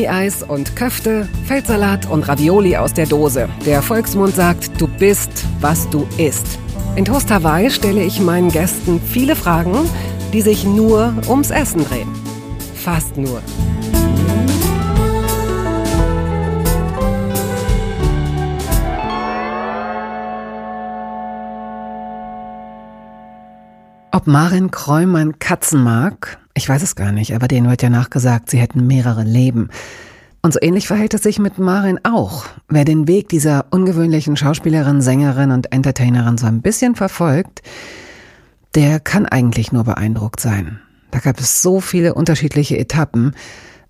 Gummieis und Köfte, Feldsalat und Ravioli aus der Dose. Der Volksmund sagt, du bist, was du isst. In Toast Hawaii stelle ich meinen Gästen viele Fragen, die sich nur ums Essen drehen. Fast nur. Ob Marin Kräumann Katzen mag? Ich weiß es gar nicht, aber denen wird ja nachgesagt, sie hätten mehrere Leben. Und so ähnlich verhält es sich mit Marin auch. Wer den Weg dieser ungewöhnlichen Schauspielerin, Sängerin und Entertainerin so ein bisschen verfolgt, der kann eigentlich nur beeindruckt sein. Da gab es so viele unterschiedliche Etappen.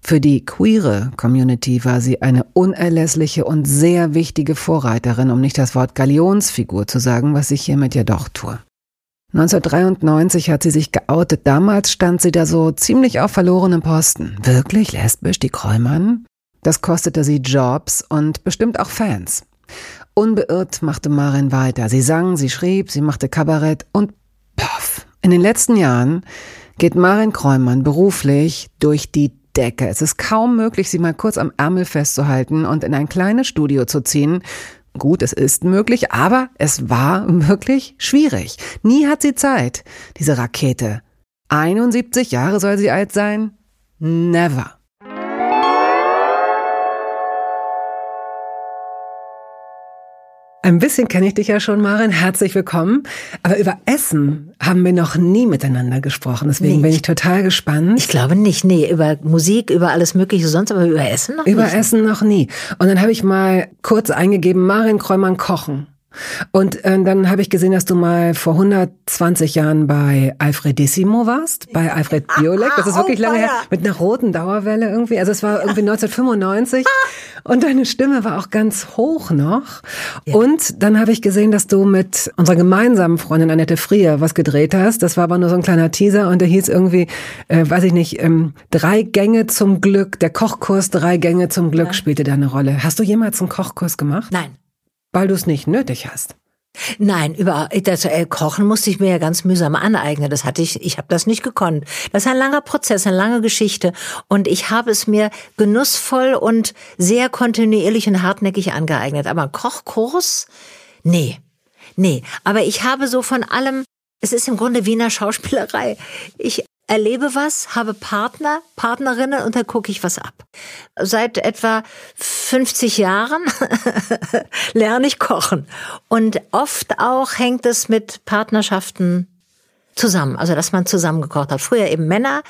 Für die queere Community war sie eine unerlässliche und sehr wichtige Vorreiterin, um nicht das Wort Galionsfigur zu sagen, was ich hiermit ja doch tue. 1993 hat sie sich geoutet. Damals stand sie da so ziemlich auf verlorenem Posten. Wirklich lesbisch, die Kräumann? Das kostete sie Jobs und bestimmt auch Fans. Unbeirrt machte Marin weiter. Sie sang, sie schrieb, sie machte Kabarett und poff. In den letzten Jahren geht Marin Kräumann beruflich durch die Decke. Es ist kaum möglich, sie mal kurz am Ärmel festzuhalten und in ein kleines Studio zu ziehen, Gut, es ist möglich, aber es war wirklich schwierig. Nie hat sie Zeit, diese Rakete. 71 Jahre soll sie alt sein? Never. Ein bisschen kenne ich dich ja schon, Marin. Herzlich willkommen. Aber über Essen haben wir noch nie miteinander gesprochen. Deswegen nee, bin ich total gespannt. Ich glaube nicht. Nee, über Musik, über alles Mögliche sonst, aber über Essen noch über nie. Über Essen noch nie. Und dann habe ich mal kurz eingegeben, Marin Kräumann kochen. Und äh, dann habe ich gesehen, dass du mal vor 120 Jahren bei Alfredissimo warst, bei Alfred Biolek. Das ist wirklich oh, lange her, mit einer roten Dauerwelle irgendwie. Also es war irgendwie 1995 und deine Stimme war auch ganz hoch noch. Ja. Und dann habe ich gesehen, dass du mit unserer gemeinsamen Freundin Annette Frier was gedreht hast. Das war aber nur so ein kleiner Teaser und der hieß irgendwie, äh, weiß ich nicht, ähm, drei Gänge zum Glück. Der Kochkurs drei Gänge zum Glück ja. spielte da eine Rolle. Hast du jemals einen Kochkurs gemacht? Nein. Weil du es nicht nötig hast. Nein, über das äh, Kochen musste ich mir ja ganz mühsam aneignen. Das hatte ich, ich habe das nicht gekonnt. Das ist ein langer Prozess, eine lange Geschichte. Und ich habe es mir genussvoll und sehr kontinuierlich und hartnäckig angeeignet. Aber Kochkurs? Nee. Nee. Aber ich habe so von allem es ist im Grunde Wiener Schauspielerei. Ich erlebe was, habe Partner, Partnerinnen und dann gucke ich was ab. Seit etwa 50 Jahren lerne ich kochen. Und oft auch hängt es mit Partnerschaften zusammen. Also, dass man zusammen gekocht hat. Früher eben Männer,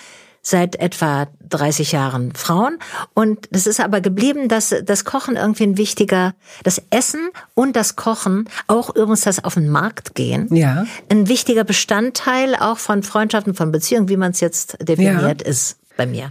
seit etwa 30 Jahren Frauen. Und das ist aber geblieben, dass das Kochen irgendwie ein wichtiger, das Essen und das Kochen, auch übrigens das auf den Markt gehen, ja. ein wichtiger Bestandteil auch von Freundschaften, von Beziehungen, wie man es jetzt definiert, ja. ist bei mir.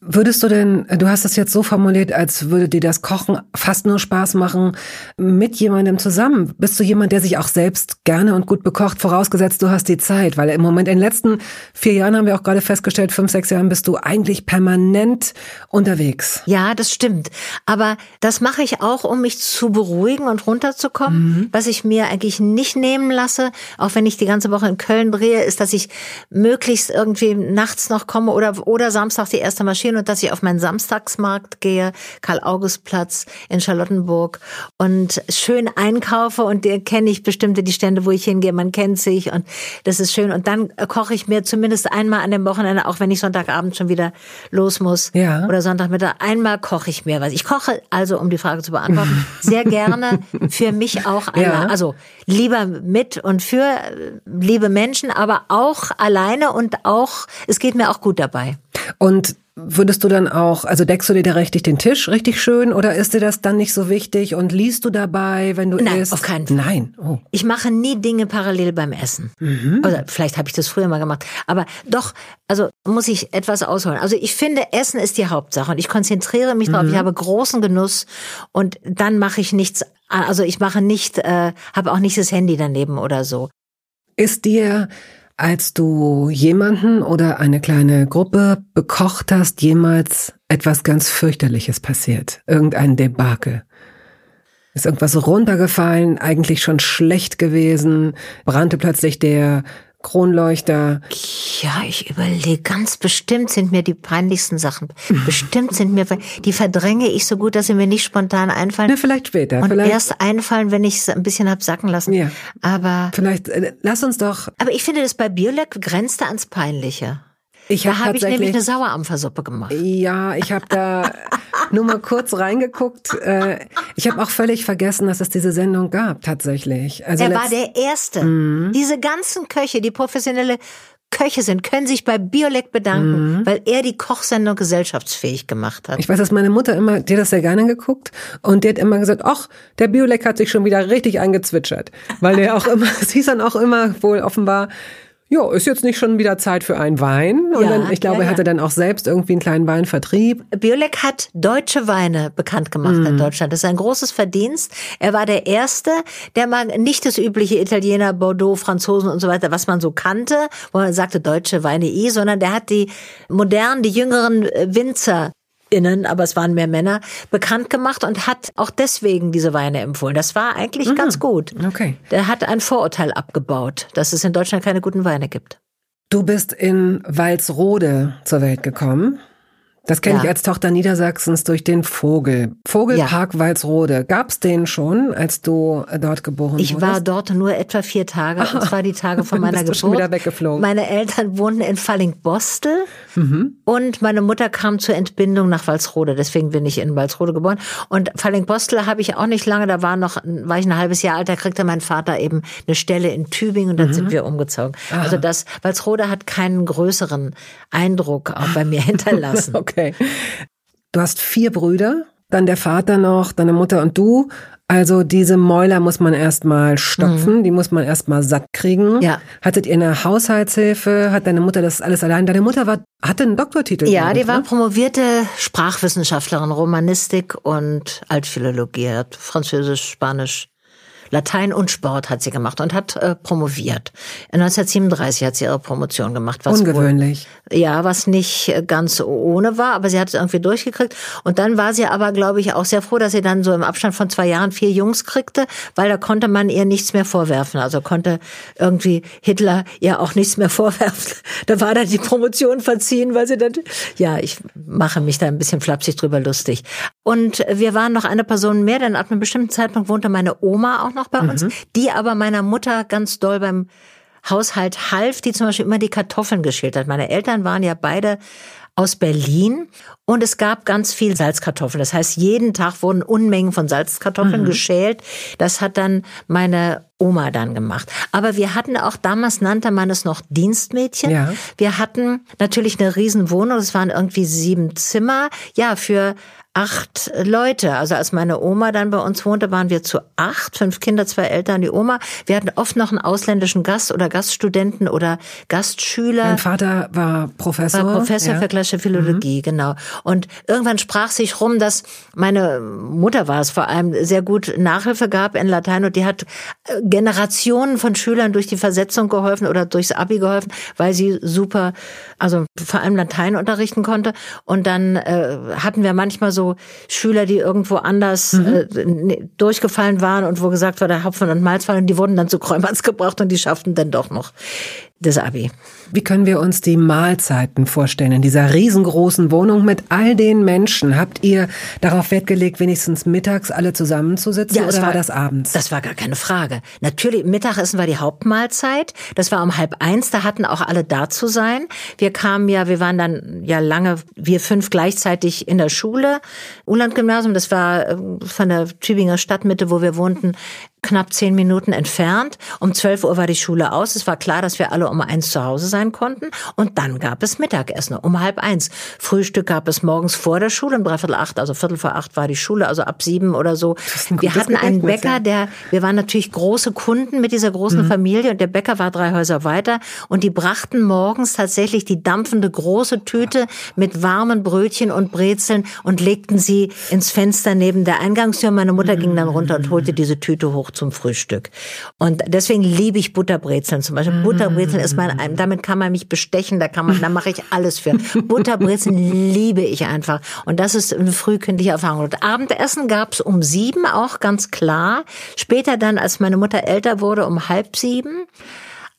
Würdest du denn, du hast es jetzt so formuliert, als würde dir das Kochen fast nur Spaß machen mit jemandem zusammen. Bist du jemand, der sich auch selbst gerne und gut bekocht, vorausgesetzt du hast die Zeit? Weil im Moment, in den letzten vier Jahren haben wir auch gerade festgestellt, fünf, sechs Jahren bist du eigentlich permanent unterwegs. Ja, das stimmt. Aber das mache ich auch, um mich zu beruhigen und runterzukommen. Mhm. Was ich mir eigentlich nicht nehmen lasse, auch wenn ich die ganze Woche in Köln drehe, ist, dass ich möglichst irgendwie nachts noch komme oder, oder Samstag die erste Maschine und dass ich auf meinen Samstagsmarkt gehe, Karl-August-Platz in Charlottenburg und schön einkaufe und der kenne ich bestimmte die Stände, wo ich hingehe, man kennt sich und das ist schön und dann koche ich mir zumindest einmal an dem Wochenende, auch wenn ich Sonntagabend schon wieder los muss ja. oder Sonntagmittag, einmal koche ich mir was. Ich koche also, um die Frage zu beantworten, sehr gerne für mich auch einmal, ja. also lieber mit und für liebe Menschen, aber auch alleine und auch, es geht mir auch gut dabei. Und Würdest du dann auch, also deckst du dir da richtig den Tisch richtig schön oder ist dir das dann nicht so wichtig und liest du dabei, wenn du Nein, isst? auf keinen Fall. Nein. Oh. Ich mache nie Dinge parallel beim Essen. Mhm. Oder vielleicht habe ich das früher mal gemacht. Aber doch, also muss ich etwas ausholen. Also ich finde, Essen ist die Hauptsache und ich konzentriere mich mhm. darauf. Ich habe großen Genuss und dann mache ich nichts. Also ich mache nicht, äh, habe auch nicht das Handy daneben oder so. Ist dir als du jemanden oder eine kleine Gruppe bekocht hast, jemals etwas ganz fürchterliches passiert? Irgendein Debakel? Ist irgendwas runtergefallen, eigentlich schon schlecht gewesen, brannte plötzlich der Kronleuchter. Ja, ich überlege, ganz bestimmt sind mir die peinlichsten Sachen. bestimmt sind mir, die verdränge ich so gut, dass sie mir nicht spontan einfallen. Na, vielleicht später. Und vielleicht, erst einfallen, wenn ich es ein bisschen hab sacken lassen. Ja. Aber, vielleicht, äh, lass uns doch. aber ich finde, das bei Biolek grenzte ans Peinliche. Ich Da habe ich nämlich eine Sauerampfersuppe gemacht. Ja, ich habe da nur mal kurz reingeguckt. Äh, Ich habe auch völlig vergessen, dass es diese Sendung gab, tatsächlich. Also Er war der Erste. Mhm. Diese ganzen Köche, die professionelle Köche sind, können sich bei Biolek bedanken, weil er die Kochsendung gesellschaftsfähig gemacht hat. Mhm. Ich weiß, dass meine Mutter immer, die hat das sehr gerne geguckt und die hat immer gesagt, ach, der Biolek hat sich schon wieder richtig eingezwitschert. Weil der auch immer, es hieß dann auch immer wohl offenbar, ja, ist jetzt nicht schon wieder Zeit für einen Wein. Und Ja, dann, ich glaube, ja, er ja. hatte dann auch selbst irgendwie einen kleinen Weinvertrieb. Biolek hat deutsche Weine bekannt gemacht Mhm. in Deutschland. Das ist ein großes Verdienst. Er war der Erste, der mal nicht das übliche Italiener, Bordeaux, Franzosen und so weiter, was man so kannte, wo man sagte deutsche Weine eh, sondern der hat die modernen, die jüngeren äh, Winzer Innen, aber es waren mehr Männer, bekannt gemacht und hat auch deswegen diese Weine empfohlen. Das war eigentlich ganz gut. Okay. Der hat ein Vorurteil abgebaut, dass es in Deutschland keine guten Weine gibt. Du bist in Walsrode zur Welt gekommen. Das kenne Ja. ich als Tochter Niedersachsens durch den Vogel. Vogelpark Walsrode. Gab's den schon, als du dort geboren Ich wurdest? war dort nur etwa vier Tage, und zwar die Tage von meiner Bist du schon Geburt. wieder weggeflogen? Meine Eltern wohnten in Fallingbostel Mhm. und meine Mutter kam zur Entbindung nach Walsrode. Deswegen bin ich in Walsrode geboren. Und Fallingbostel habe ich auch nicht lange, da war noch, war ich ein halbes Jahr alt, da kriegte mein Vater eben eine Stelle in Tübingen und dann Mhm. sind wir umgezogen. Also das, Walsrode hat keinen größeren Eindruck auch bei mir hinterlassen. Okay. Du hast vier Brüder, dann der Vater noch, deine Mutter und du. Also diese Mäuler muss man erstmal stopfen, die muss man erstmal satt kriegen. Mhm. Ja. Hattet ihr eine Haushaltshilfe? Hat deine Mutter das alles allein? Deine Mutter war, hatte einen Doktortitel. Ja, die ich, war ne? promovierte Sprachwissenschaftlerin, Romanistik und Altphilologie, hat Französisch, Spanisch, Latein und Sport hat sie gemacht und hat äh, promoviert. 1937 hat sie ihre Promotion gemacht. Was wohl- Ungewöhnlich. ja, was nicht äh, ganz ohne war, aber sie hat es irgendwie durchgekriegt. Und dann war sie aber, glaube ich, auch sehr froh, dass sie dann so im Abstand von zwei Jahren vier Jungs kriegte, weil da konnte man ihr nichts mehr vorwerfen. Also konnte irgendwie Hitler ihr auch nichts mehr vorwerfen. Da war dann die Promotion verziehen, weil sie dann, ja, ich mache mich da ein bisschen flapsig drüber lustig. Und wir waren noch eine Person mehr, denn ab einem bestimmten Zeitpunkt wohnte meine Oma auch noch bei uns, die aber meiner Mutter ganz doll beim Haushalt half, die zum Beispiel immer die Kartoffeln geschält hat. Meine Eltern waren ja beide aus Berlin und es gab ganz viel Salzkartoffeln. Das heißt, jeden Tag wurden Unmengen von Salzkartoffeln geschält. Das hat dann meine Oma dann gemacht. Aber wir hatten auch, damals nannte man es noch Dienstmädchen. Ja. Wir hatten natürlich eine riesen Wohnung. Es waren irgendwie sieben Zimmer. Ja, für acht Leute. Also als meine Oma dann bei uns wohnte, waren wir zu acht, fünf Kinder, zwei Eltern, die Oma. Wir hatten oft noch einen ausländischen Gast oder Gaststudenten oder Gastschüler. Mein Vater war Professor. War Professor ja. für klassische Philologie, genau. Und irgendwann sprach sich rum, dass meine Mutter war es vor allem sehr gut Nachhilfe gab in Latein und die hat äh, Generationen von Schülern durch die Versetzung geholfen oder durchs Abi geholfen, weil sie super, also vor allem Latein unterrichten konnte. Und dann äh, hatten wir manchmal so Schüler, die irgendwo anders äh, ne- durchgefallen waren und wo gesagt wurde, Hopfen und Malz fallen, die wurden dann zu Kräumanns gebracht und die schafften dann doch noch das Abi. Wie können wir uns die Mahlzeiten vorstellen in dieser riesengroßen Wohnung mit all den Menschen? Habt ihr darauf Wert gelegt, wenigstens mittags alle zusammenzusitzen es oder war das abends? Das war gar keine Frage. Natürlich, Mittagessen war die Hauptmahlzeit. Das war um halb eins, da hatten auch alle da zu sein. Wir kamen ja, wir waren dann ja lange, wir fünf gleichzeitig in der Schule. Uland-Gymnasium, das war äh, von der Tübinger Stadtmitte, wo wir wohnten, knapp zehn Minuten entfernt. Um zwölf Uhr war die Schule aus. Es war klar, dass wir alle um eins zu Hause sein konnten. Und dann gab es Mittagessen um halb eins. Frühstück gab es morgens vor der Schule um dreiviertel acht, also viertel vor acht war die Schule, also ab sieben oder so. Wir hatten einen Bäcker, der, wir waren natürlich große Kunden mit dieser großen Mhm. Familie und der Bäcker war drei Häuser weiter und die brachten morgens tatsächlich die dampfende große Tüte mit warmen Brötchen und Brezeln und legten sie ins Fenster neben der Eingangstür. Meine Mutter ging dann runter und holte diese Tüte hoch zum Frühstück. Und deswegen liebe ich Butterbrezeln zum Beispiel. Butterbrezeln ist mein, damit kann man mich bestechen, da kann man, da mache ich alles für. Butterbrezeln liebe ich einfach. Und das ist eine frühkindliche Erfahrung. Und Abendessen gab's um sieben auch ganz klar. Später dann, als meine Mutter älter wurde, um halb sieben.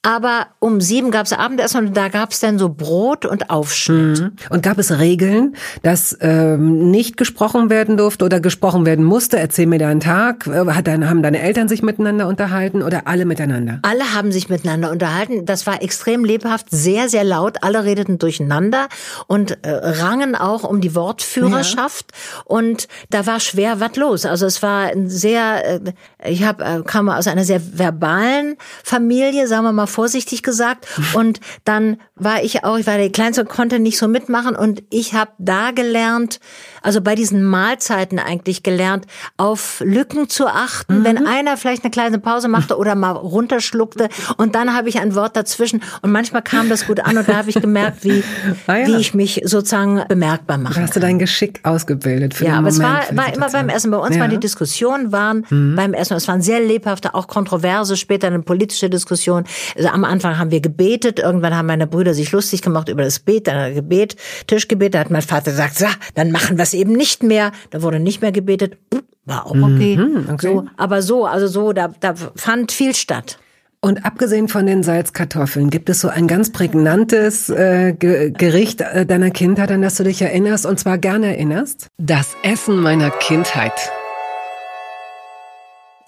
Aber um sieben gab es Abendessen und da gab es dann so Brot und Aufschnitt. Mhm. Und gab es Regeln, dass ähm, nicht gesprochen werden durfte oder gesprochen werden musste? Erzähl mir deinen Tag. Äh, hat dein, haben deine Eltern sich miteinander unterhalten oder alle miteinander? Alle haben sich miteinander unterhalten. Das war extrem lebhaft, sehr, sehr laut. Alle redeten durcheinander und äh, rangen auch um die Wortführerschaft. Ja. Und da war schwer was los. Also es war ein sehr, äh, ich hab, äh, kam aus einer sehr verbalen Familie, sagen wir mal vorsichtig gesagt. Und dann war ich auch, ich war der Kleinste und konnte nicht so mitmachen. Und ich habe da gelernt, also bei diesen Mahlzeiten eigentlich gelernt, auf Lücken zu achten, mhm. wenn einer vielleicht eine kleine Pause machte oder mal runterschluckte und dann habe ich ein Wort dazwischen und manchmal kam das gut an und da habe ich gemerkt, wie, ah ja. wie ich mich sozusagen bemerkbar mache. Da hast du dein Geschick ausgebildet für Ja, aber Moment, es war, war immer beim Essen. Bei uns ja. waren die Diskussionen waren mhm. beim Essen. Es waren sehr lebhafte, auch kontroverse, später eine politische Diskussion. Also am Anfang haben wir gebetet, irgendwann haben meine Brüder sich lustig gemacht über das Bet, dann Gebet, Tischgebet, da hat mein Vater gesagt, so, dann machen wir es eben nicht mehr. Da wurde nicht mehr gebetet, war auch okay. Mhm, okay. So, aber so, also so, da, da fand viel statt. Und abgesehen von den Salzkartoffeln, gibt es so ein ganz prägnantes äh, Gericht äh, deiner Kindheit, an das du dich erinnerst und zwar gerne erinnerst? Das Essen meiner Kindheit.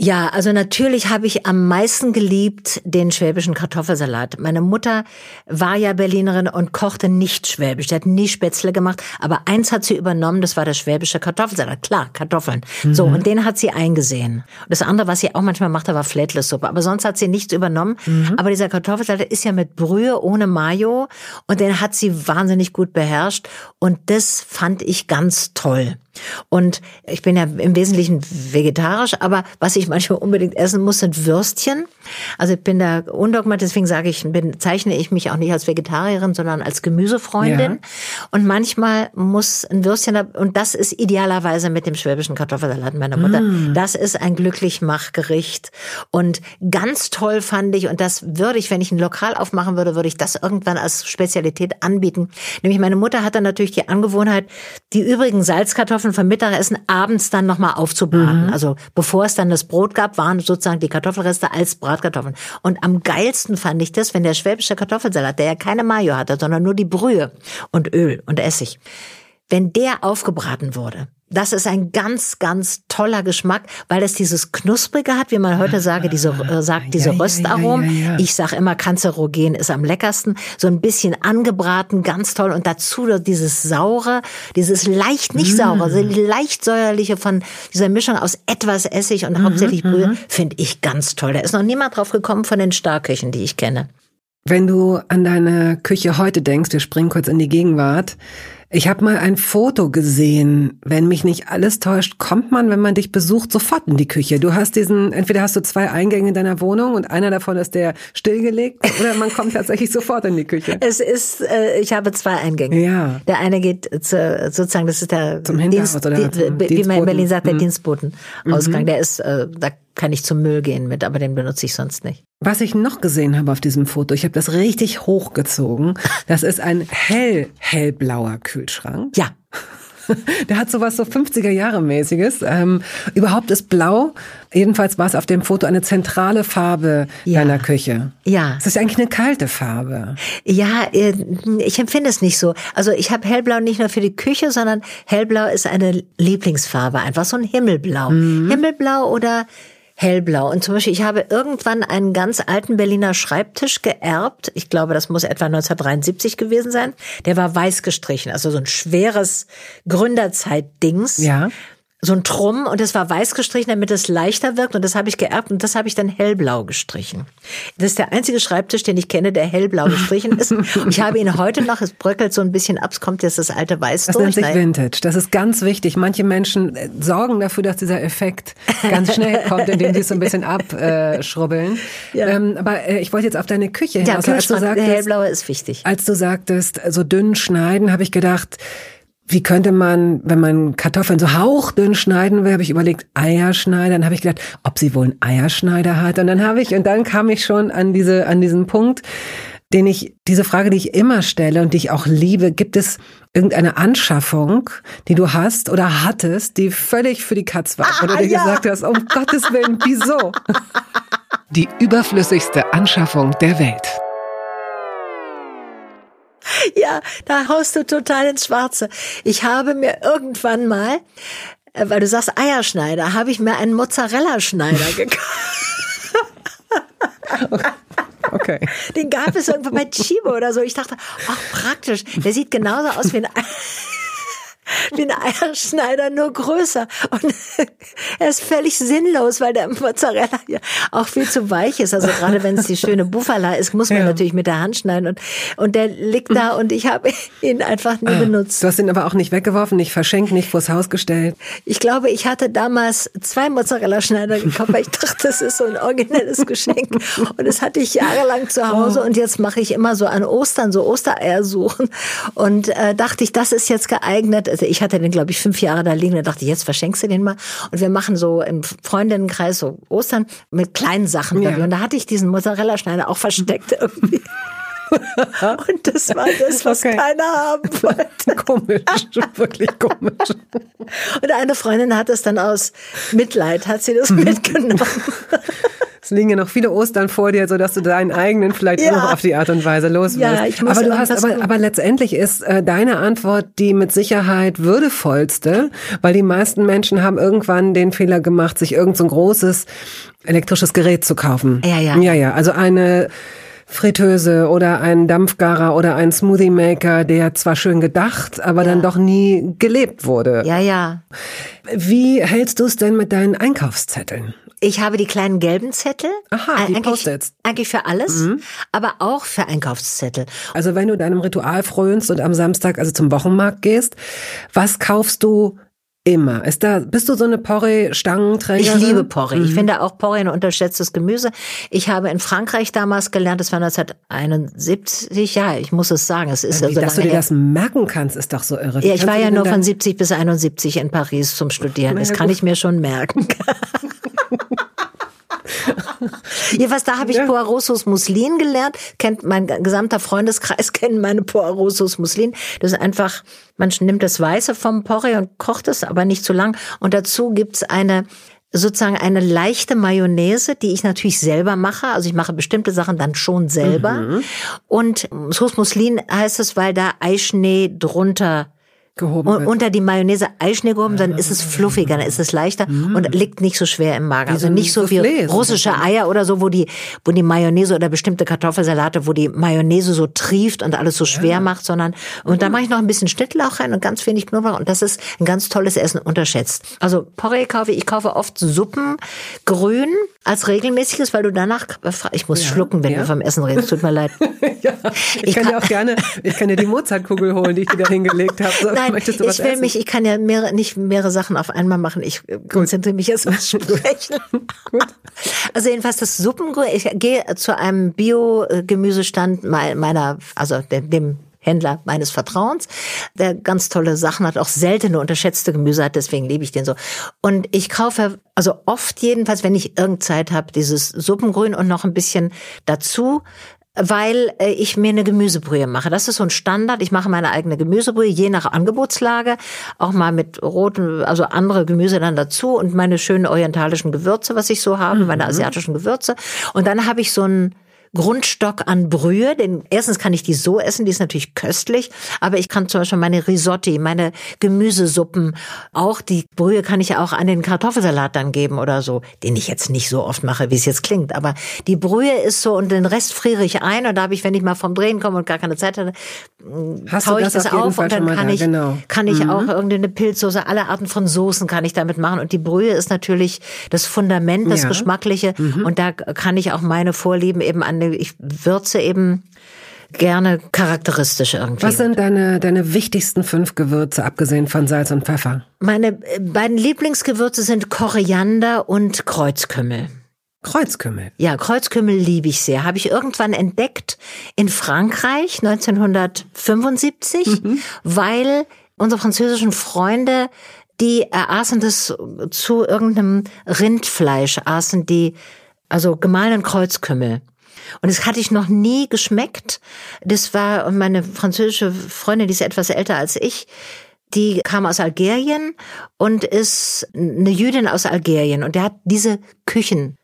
Ja, also natürlich habe ich am meisten geliebt den schwäbischen Kartoffelsalat. Meine Mutter war ja Berlinerin und kochte nicht schwäbisch. Die hat nie Spätzle gemacht, aber eins hat sie übernommen, das war der schwäbische Kartoffelsalat. Klar, Kartoffeln. Mhm. So, und den hat sie eingesehen. Und das andere, was sie auch manchmal machte, war Flätlesuppe. Aber sonst hat sie nichts übernommen. Mhm. Aber dieser Kartoffelsalat ist ja mit Brühe ohne Mayo und den hat sie wahnsinnig gut beherrscht. Und das fand ich ganz toll. Und ich bin ja im Wesentlichen vegetarisch, aber was ich manchmal unbedingt essen muss, sind Würstchen. Also ich bin da undogmatisch, deswegen sage ich, bin, zeichne ich mich auch nicht als Vegetarierin, sondern als Gemüsefreundin. Ja. Und manchmal muss ein Würstchen, und das ist idealerweise mit dem schwäbischen Kartoffelsalat meiner Mutter, mm. das ist ein glücklich Machgericht. Und ganz toll fand ich, und das würde ich, wenn ich ein Lokal aufmachen würde, würde ich das irgendwann als Spezialität anbieten. Nämlich meine Mutter hatte natürlich die Angewohnheit, die übrigen Salzkartoffeln vom Mittagessen abends dann nochmal aufzubraten. Mhm. Also bevor es dann das Brot gab, waren sozusagen die Kartoffelreste als Brat Bratkartoffeln. Und am geilsten fand ich das, wenn der schwäbische Kartoffelsalat, der ja keine Mayo hatte, sondern nur die Brühe und Öl und Essig, wenn der aufgebraten wurde. Das ist ein ganz, ganz toller Geschmack, weil es dieses Knusprige hat, wie man heute sage, diese, äh, sagt, diese Röstaromen. Ja, ja, ja, ich sag immer, Kanzerogen ist am leckersten. So ein bisschen angebraten, ganz toll. Und dazu dieses Saure, dieses leicht nicht saure, mm. leicht säuerliche von dieser Mischung aus etwas Essig und mhm, hauptsächlich Brühe, mhm. finde ich ganz toll. Da ist noch niemand drauf gekommen von den Starköchen, die ich kenne. Wenn du an deine Küche heute denkst, wir springen kurz in die Gegenwart, ich habe mal ein Foto gesehen. Wenn mich nicht alles täuscht, kommt man, wenn man dich besucht, sofort in die Küche. Du hast diesen, entweder hast du zwei Eingänge in deiner Wohnung und einer davon ist der stillgelegt oder man kommt tatsächlich sofort in die Küche. Es ist, äh, ich habe zwei Eingänge. Ja. Der eine geht zu, sozusagen, das ist der zum Hinterhaus Dienst, oder zum wie man in Berlin sagt, der mhm. Dienstbotenausgang. Mhm. Der ist, äh, da kann ich zum Müll gehen mit, aber den benutze ich sonst nicht. Was ich noch gesehen habe auf diesem Foto, ich habe das richtig hochgezogen. Das ist ein hell, hellblauer Kühlschrank. Ja. Der hat sowas so 50er Jahre mäßiges. Ähm, überhaupt ist blau. Jedenfalls war es auf dem Foto eine zentrale Farbe ja. deiner Küche. Ja. Es ist eigentlich eine kalte Farbe. Ja, äh, ich empfinde es nicht so. Also ich habe hellblau nicht nur für die Küche, sondern hellblau ist eine Lieblingsfarbe. Einfach so ein Himmelblau. Mhm. Himmelblau oder hellblau. Und zum Beispiel, ich habe irgendwann einen ganz alten Berliner Schreibtisch geerbt. Ich glaube, das muss etwa 1973 gewesen sein. Der war weiß gestrichen, also so ein schweres Gründerzeit-Dings. Ja so ein Trumm und es war weiß gestrichen, damit es leichter wirkt und das habe ich geerbt und das habe ich dann hellblau gestrichen. Das ist der einzige Schreibtisch, den ich kenne, der hellblau gestrichen ist. ich habe ihn heute noch, es bröckelt so ein bisschen ab, es kommt jetzt das alte Weiß das durch. Das nennt sich Vintage. Das ist ganz wichtig. Manche Menschen äh, sorgen dafür, dass dieser Effekt ganz schnell kommt, indem sie es so ein bisschen abschrubbeln. Ja. Ähm, aber äh, ich wollte jetzt auf deine Küche hinaus. Ja, als du sagtest, der hellblaue ist wichtig. Als du sagtest, so dünn schneiden, habe ich gedacht, wie könnte man, wenn man Kartoffeln so hauchdünn schneiden will, habe ich überlegt, Eierschneider. Dann habe ich gedacht, ob sie wohl einen Eierschneider hat. Und dann habe ich, und dann kam ich schon an diese, an diesen Punkt, den ich, diese Frage, die ich immer stelle und die ich auch liebe, gibt es irgendeine Anschaffung, die du hast oder hattest, die völlig für die Katz war? Ah, oder du ja. gesagt hast, um Gottes Willen, wieso? Die überflüssigste Anschaffung der Welt. Ja, da haust du total ins Schwarze. Ich habe mir irgendwann mal, äh, weil du sagst Eierschneider, habe ich mir einen Mozzarella-Schneider gekauft. Okay. Den gab es irgendwo bei Chibo oder so. Ich dachte, ach praktisch, der sieht genauso aus wie ein wie ein Eierschneider, nur größer. Und er ist völlig sinnlos, weil der Mozzarella ja auch viel zu weich ist. Also gerade wenn es die schöne Bufala ist, muss man ja. natürlich mit der Hand schneiden. Und, und der liegt da und ich habe ihn einfach nie ah, benutzt. Du hast ihn aber auch nicht weggeworfen, nicht verschenkt, nicht vors Haus gestellt. Ich glaube, ich hatte damals zwei Mozzarella-Schneider gekauft, weil ich dachte, das ist so ein originelles Geschenk. Und das hatte ich jahrelang zu Hause. Oh. Und jetzt mache ich immer so an Ostern so Ostereier suchen. Und äh, dachte ich, das ist jetzt geeignet also ich hatte den, glaube ich, fünf Jahre da liegen. Da dachte ich, jetzt verschenkst du den mal. Und wir machen so im Freundinnenkreis so Ostern mit kleinen Sachen. Ja. Und da hatte ich diesen Mozzarella-Schneider auch versteckt irgendwie. Und das war das, was okay. keiner haben wollte. Komisch, wirklich komisch. Und eine Freundin hat es dann aus Mitleid, hat sie das mhm. mitgenommen. Es liegen ja noch viele Ostern vor dir, sodass du deinen eigenen vielleicht ja. noch auf die Art und Weise los wirst. Ja, ich muss aber du hast, aber, aber letztendlich ist äh, deine Antwort die mit Sicherheit würdevollste, weil die meisten Menschen haben irgendwann den Fehler gemacht, sich irgend so ein großes elektrisches Gerät zu kaufen. Ja, ja. Ja, ja. Also eine Fritteuse oder ein Dampfgarer oder ein Smoothie Maker, der zwar schön gedacht, aber ja. dann doch nie gelebt wurde. Ja, ja. Wie hältst du es denn mit deinen Einkaufszetteln? Ich habe die kleinen gelben Zettel. Aha, die eigentlich, Post-its. Eigentlich für alles, mhm. aber auch für Einkaufszettel. Also wenn du deinem Ritual frönst und am Samstag also zum Wochenmarkt gehst, was kaufst du Immer. Ist da, bist du so eine Porree-Stangenträgerin? Ich liebe Porree. Mhm. Ich finde auch Porree ein unterschätztes Gemüse. Ich habe in Frankreich damals gelernt, das war 1971, ja, ich muss es sagen, es ist Wie, so Dass du dir her. das merken kannst, ist doch so irre. Ja, ich war ja nur von 70 bis 71 in Paris zum Studieren. Das kann ich mir schon merken. Jedenfalls, da habe ich ja. Poirosus Muslin gelernt. Kennt mein gesamter Freundeskreis kennen meine Poirosus Muslin. Das ist einfach, man nimmt das Weiße vom Porree und kocht es, aber nicht zu lang. Und dazu gibt's eine sozusagen eine leichte Mayonnaise, die ich natürlich selber mache. Also ich mache bestimmte Sachen dann schon selber. Mhm. Und Sauce Muslin heißt es, weil da Eischnee drunter gehoben wird. unter die Mayonnaise Eischnee gehoben, dann ist es fluffiger, dann ist es leichter mm. und liegt nicht so schwer im Magen. Also nicht so wie russische Eier oder so, wo die, wo die Mayonnaise oder bestimmte Kartoffelsalate, wo die Mayonnaise so trieft und alles so schwer ja. macht, sondern und da mache ich noch ein bisschen Schnittlauch rein und ganz wenig Knoblauch und das ist ein ganz tolles Essen unterschätzt. Also Porree kaufe ich, ich kaufe oft Suppen grün als regelmäßiges, weil du danach ich muss ja, schlucken, wenn ja. wir vom Essen reden, es tut mir leid. ja, ich, ich kann, kann dir auch gerne, ich kann dir die Mozartkugel holen, die ich dir da hingelegt habe. So. Nein, Möchtest du was ich will essen? mich, ich kann ja mehrere, nicht mehrere Sachen auf einmal machen. Ich konzentriere mich jetzt aufs Sprechen. Gut. Also jedenfalls das Suppengrün. Ich gehe zu einem Bio-Gemüsestand meiner, also dem Händler meines Vertrauens, der ganz tolle Sachen hat, auch seltene, unterschätzte Gemüse hat, deswegen liebe ich den so. Und ich kaufe, also oft jedenfalls, wenn ich irgend Zeit habe, dieses Suppengrün und noch ein bisschen dazu weil äh, ich mir eine Gemüsebrühe mache. Das ist so ein Standard. Ich mache meine eigene Gemüsebrühe, je nach Angebotslage, auch mal mit roten, also andere Gemüse dann dazu und meine schönen orientalischen Gewürze, was ich so habe, mhm. meine asiatischen Gewürze. Und dann habe ich so ein Grundstock an Brühe. Denn erstens kann ich die so essen, die ist natürlich köstlich, aber ich kann zum Beispiel meine Risotti, meine Gemüsesuppen, auch die Brühe kann ich auch an den Kartoffelsalat dann geben oder so, den ich jetzt nicht so oft mache, wie es jetzt klingt. Aber die Brühe ist so und den Rest friere ich ein und da habe ich, wenn ich mal vom Drehen komme und gar keine Zeit hatte, Hast ich das, das auf und dann kann da, ich, genau. kann ich mhm. auch irgendeine Pilzsoße, alle Arten von Soßen kann ich damit machen und die Brühe ist natürlich das Fundament, das ja. Geschmackliche mhm. und da kann ich auch meine Vorlieben eben an ich würze eben gerne charakteristisch irgendwie. Was sind deine, deine wichtigsten fünf Gewürze, abgesehen von Salz und Pfeffer? Meine äh, beiden Lieblingsgewürze sind Koriander und Kreuzkümmel. Kreuzkümmel. Ja, Kreuzkümmel liebe ich sehr. Habe ich irgendwann entdeckt in Frankreich 1975, mhm. weil unsere französischen Freunde, die aßen das zu irgendeinem Rindfleisch, aßen die also gemahlenen Kreuzkümmel. Und das hatte ich noch nie geschmeckt. Das war meine französische Freundin, die ist etwas älter als ich. Die kam aus Algerien und ist eine Jüdin aus Algerien. Und der hat diese Küchen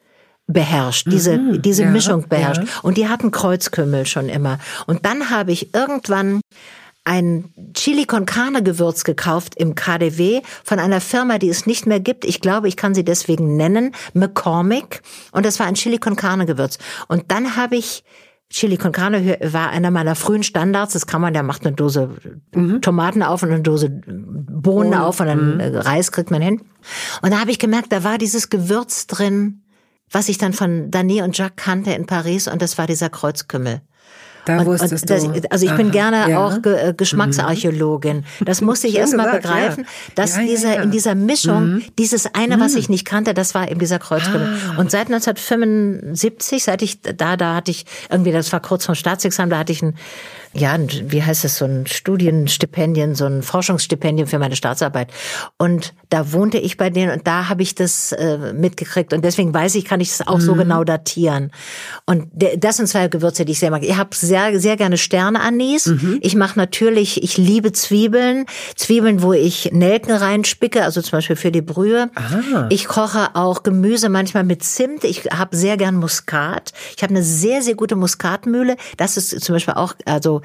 beherrscht, diese, Mhm, diese ja, Mischung beherrscht. ja. Und die hatten Kreuzkümmel schon immer. Und dann habe ich irgendwann ein Chili con Carne Gewürz gekauft im KDW von einer Firma, die es nicht mehr gibt. Ich glaube, ich kann sie deswegen nennen, McCormick. Und das war ein Chili con Carne Gewürz. Und dann habe ich Chili con Carne war einer meiner frühen Standards. Das kann man, der macht eine Dose Tomaten auf und eine Dose Bohnen auf und dann äh, Reis kriegt man hin. Und da habe ich gemerkt, da war dieses Gewürz drin, was ich dann von Dani und Jacques kannte in Paris und das war dieser Kreuzkümmel. Da Und, wusstest und das, du. also ich bin Aha, gerne ja. auch Ge äh, Geschmacksarchäologin. Das musste ich Schön erst mal gesagt, begreifen, ja. dass Ja, dieser. Mhm. in dieser Mischung dieses eine, was ich nicht kannte, das war eben dieser Kreuzkümmel. Ah. Und seit 1975, seit ich da da hatte ich irgendwie, das war kurz vom Staatsexamen, da hatte ich ein ja, wie heißt es, so ein Studienstipendien, so ein Forschungsstipendium für meine Staatsarbeit. Und da wohnte ich bei denen und da habe ich das äh, mitgekriegt. Und deswegen weiß ich, kann ich es auch so genau datieren. Und das sind zwei Gewürze, die ich sehr mag. Ich habe sehr, sehr gerne Sterneanis. Ich mache natürlich, ich liebe Zwiebeln. Zwiebeln, wo ich Nelken reinspicke, also zum Beispiel für die Brühe. Ah. Ich koche auch Gemüse manchmal mit Zimt. Ich habe sehr gern Muskat. Ich habe eine sehr, sehr gute Muskatmühle. Das ist zum Beispiel auch also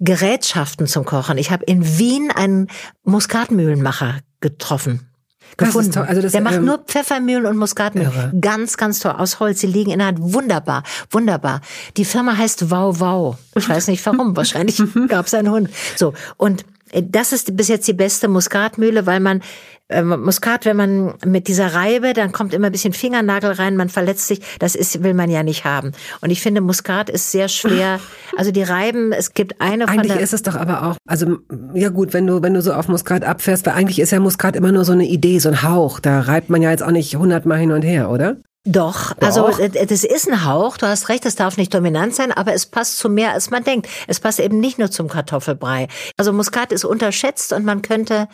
Gerätschaften zum Kochen. Ich habe in Wien einen Muskatmühlenmacher getroffen. Das ist Gefunden. toll. Also das, der macht ähm, nur Pfeffermühlen und Muskatmühlen. Irre. Ganz, ganz toll. Aus Holz. Sie liegen in der Hand. Wunderbar. Wunderbar. Die Firma heißt Wow Wow. Ich weiß nicht warum. Wahrscheinlich gab es einen Hund. So. Und das ist bis jetzt die beste Muskatmühle, weil man äh, Muskat, wenn man mit dieser Reibe, dann kommt immer ein bisschen Fingernagel rein, man verletzt sich. Das ist, will man ja nicht haben. Und ich finde, Muskat ist sehr schwer. Also die Reiben, es gibt eine von Eigentlich ist es doch aber auch, also ja gut, wenn du wenn du so auf Muskat abfährst, weil eigentlich ist ja Muskat immer nur so eine Idee, so ein Hauch. Da reibt man ja jetzt auch nicht hundertmal hin und her, oder? Doch, also Doch. das ist ein Hauch, du hast recht, es darf nicht dominant sein, aber es passt zu mehr, als man denkt. Es passt eben nicht nur zum Kartoffelbrei. Also Muskat ist unterschätzt und man könnte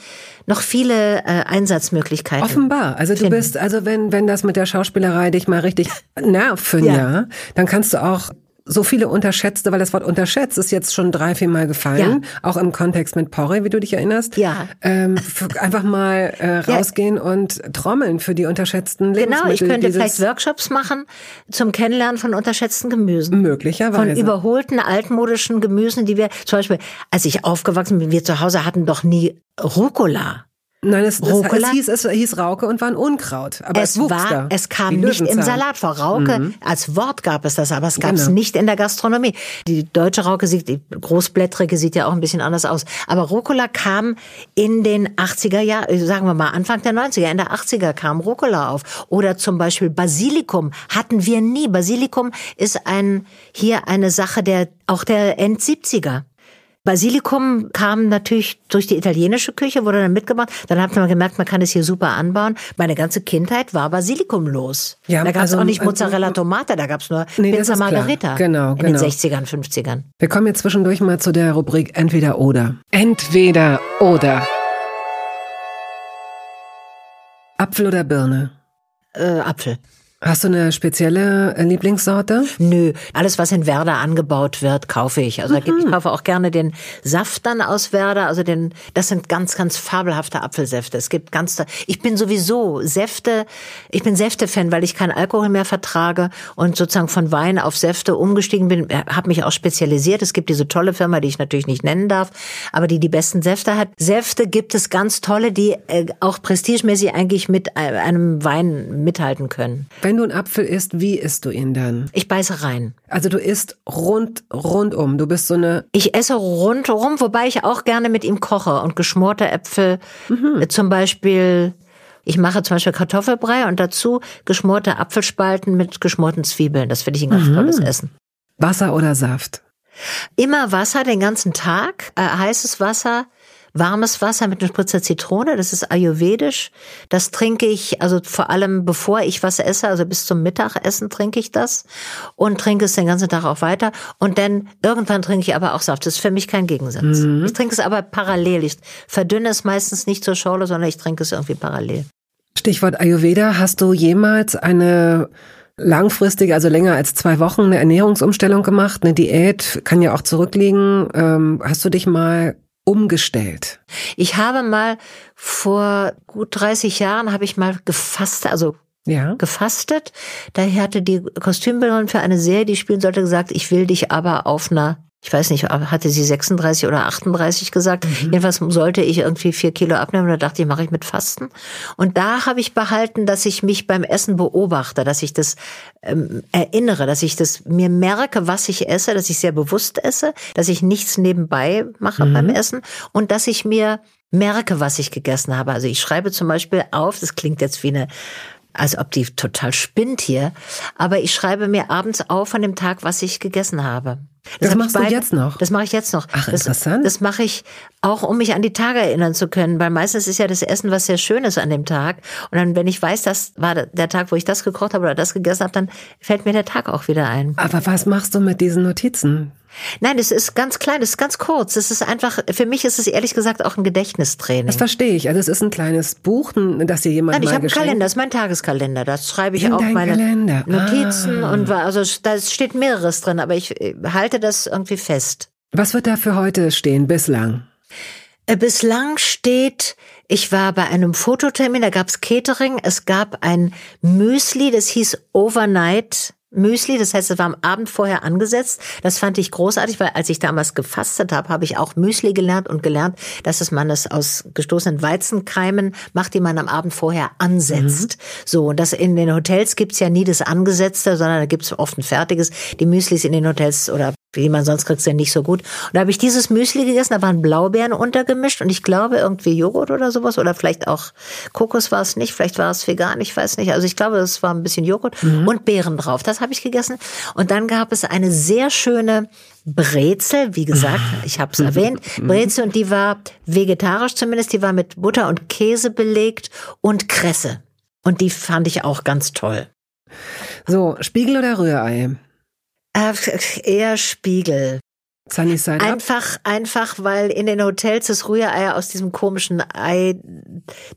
noch viele äh, Einsatzmöglichkeiten. Offenbar. Also du finden. bist, also wenn, wenn das mit der Schauspielerei dich mal richtig nervt für ein Ja. Jahr, dann kannst du auch so viele unterschätzte, weil das Wort unterschätzt ist jetzt schon drei, vier Mal gefallen, auch im Kontext mit Porre, wie du dich erinnerst. Ja. Ähm, einfach mal äh, rausgehen und trommeln für die unterschätzten Genau, Lebensmittel. ich könnte vielleicht Workshops machen zum Kennenlernen von unterschätzten Gemüsen. möglicherweise. Von überholten, altmodischen Gemüsen, die wir, zum Beispiel, als ich aufgewachsen bin, wir zu Hause hatten doch nie Rucola. Nein, es, es, es, hieß, es hieß Rauke und war ein Unkraut. Aber es, Es wuchs war, da. es kam nicht im. Salat vor. Rauke, als Wort gab es das, aber es gab es Genau. nicht in der Gastronomie. Die deutsche Rauke sieht, die großblättrige sieht ja auch ein bisschen anders aus. Aber Rucola kam in den 80er Jahren, sagen wir mal Anfang der 90er, in der 80er kam Rucola auf. Oder zum Beispiel Basilikum hatten wir nie. Basilikum ist ein, hier eine Sache der, auch der End 70er. Basilikum kam natürlich durch die italienische Küche, wurde dann mitgebracht. Dann hat man gemerkt, man kann es hier super anbauen. Meine ganze Kindheit war Basilikum los. Ja, da gab es also, auch nicht äh, Mozzarella Tomate, da gab es nur Nee, Pizza. Margherita. Genau, In genau. den 60ern, 50ern. Wir kommen jetzt zwischendurch mal zu der Rubrik Entweder oder. Entweder oder. Apfel oder Birne? Äh, Apfel. Hast du eine spezielle äh, Lieblingssorte? Nö, alles, was in Werder angebaut wird, kaufe ich. Also Mhm. ich kaufe auch gerne den Saft dann aus Werder. Also den, das sind ganz, ganz fabelhafte Apfelsäfte. Es gibt ganz, ich bin sowieso Säfte, ich bin Säfte-Fan, weil ich keinen Alkohol mehr vertrage und sozusagen von Wein auf Säfte umgestiegen bin, habe mich auch spezialisiert. Es gibt diese tolle Firma, die ich natürlich nicht nennen darf, aber die die besten Säfte hat. Säfte gibt es ganz tolle, die äh, auch prestigemäßig eigentlich mit äh, einem Wein mithalten können. Wenn du einen Apfel isst, wie isst du ihn dann? Ich beiße rein. Also du isst rund, rundum. Du bist so eine, Ich esse rundherum, wobei ich auch gerne mit ihm koche und geschmorte Äpfel, Mhm. äh, zum Beispiel, ich mache zum Beispiel Kartoffelbrei und dazu geschmorte Apfelspalten mit geschmorten Zwiebeln. Das finde ich ein ganz Mhm. tolles Essen. Wasser oder Saft. Immer Wasser den ganzen Tag, äh, heißes Wasser, warmes Wasser mit einer Spritze Zitrone, das ist ayurvedisch. Das trinke ich, also vor allem bevor ich was esse, also bis zum Mittagessen trinke ich das und trinke es den ganzen Tag auch weiter. Und dann irgendwann trinke ich aber auch Saft. Das ist für mich kein Gegensatz. Ich trinke es aber parallel. Ich verdünne es meistens nicht zur Schorle, sondern ich trinke es irgendwie parallel. Stichwort Ayurveda. Hast du jemals eine langfristige, also länger als zwei Wochen, eine Ernährungsumstellung gemacht? Eine Diät kann ja auch zurückliegen. Ähm, hast du dich mal umgestellt? Ich habe mal vor gut 30 Jahren habe ich mal gefastet, also Ja. gefastet. Daher hatte die Kostümbildnerin für eine Serie, die spielen sollte, gesagt, ich will dich aber auf einer, ich weiß nicht, hatte sie 36 oder 38 gesagt. Jedenfalls sollte ich irgendwie vier Kilo abnehmen. Da dachte ich, mache ich mit Fasten. Und da habe ich behalten, dass ich mich beim Essen beobachte, dass ich das ähm, erinnere, dass ich das mir merke, was ich esse, dass ich sehr bewusst esse, dass ich nichts nebenbei mache beim Essen und dass ich mir merke, was ich gegessen habe. Also ich schreibe zum Beispiel auf, das klingt jetzt wie eine als ob die total spinnt hier. Aber ich schreibe mir abends auf an dem Tag, was ich gegessen habe. Das ich machst du jetzt noch? Das mache ich jetzt noch. Ach, das, interessant. Das mache ich auch, um mich an die Tage erinnern zu können, weil meistens ist ja das Essen was sehr Schönes an dem Tag. Und dann, wenn ich weiß, das war der Tag, wo ich das gekocht habe oder das gegessen habe, dann fällt mir der Tag auch wieder ein. Aber was machst du mit diesen Notizen? Nein, das ist ganz klein, das ist ganz kurz. Das ist einfach, für mich ist es ehrlich gesagt auch ein Gedächtnistraining. Das verstehe ich. Also es ist ein kleines Buch, das dir jemand Nein, ich habe einen Kalender, das ist mein Tageskalender. Da schreibe ich In auch meine Kalender. Notizen Ah. und also da steht mehreres drin, aber ich äh, halte das irgendwie fest. Was wird da für heute stehen bislang? Äh, Bislang steht, ich war bei einem Fototermin, da gab's Catering, es gab ein Müsli, das hieß Overnight Müsli, das heißt, es war am Abend vorher angesetzt. Das fand ich großartig, weil als ich damals gefastet habe, habe ich auch Müsli gelernt und gelernt, dass es man es aus gestoßenen Weizenkeimen macht, die man am Abend vorher ansetzt. So, und das in den Hotels gibt's ja nie das Angesetzte, sondern da gibt's oft ein fertiges. Die Müslis in den Hotels oder wie man sonst kriegt, sind nicht so gut. Und da habe ich dieses Müsli gegessen, da waren Blaubeeren untergemischt und ich glaube irgendwie Joghurt oder sowas oder vielleicht auch Kokos war es nicht, vielleicht war es vegan, ich weiß nicht. Also ich glaube, es war ein bisschen Joghurt und Beeren drauf. Das habe ich gegessen. Und dann gab es eine sehr schöne Brezel, wie gesagt, ich habe es erwähnt, Brezel und die war vegetarisch zumindest, die war mit Butter und Käse belegt und Kresse. Und die fand ich auch ganz toll. So, Spiegel oder Rührei? Äh, eher Spiegel. Sunny Side Up? Einfach, einfach, weil in den Hotels das Rührei aus diesem komischen Ei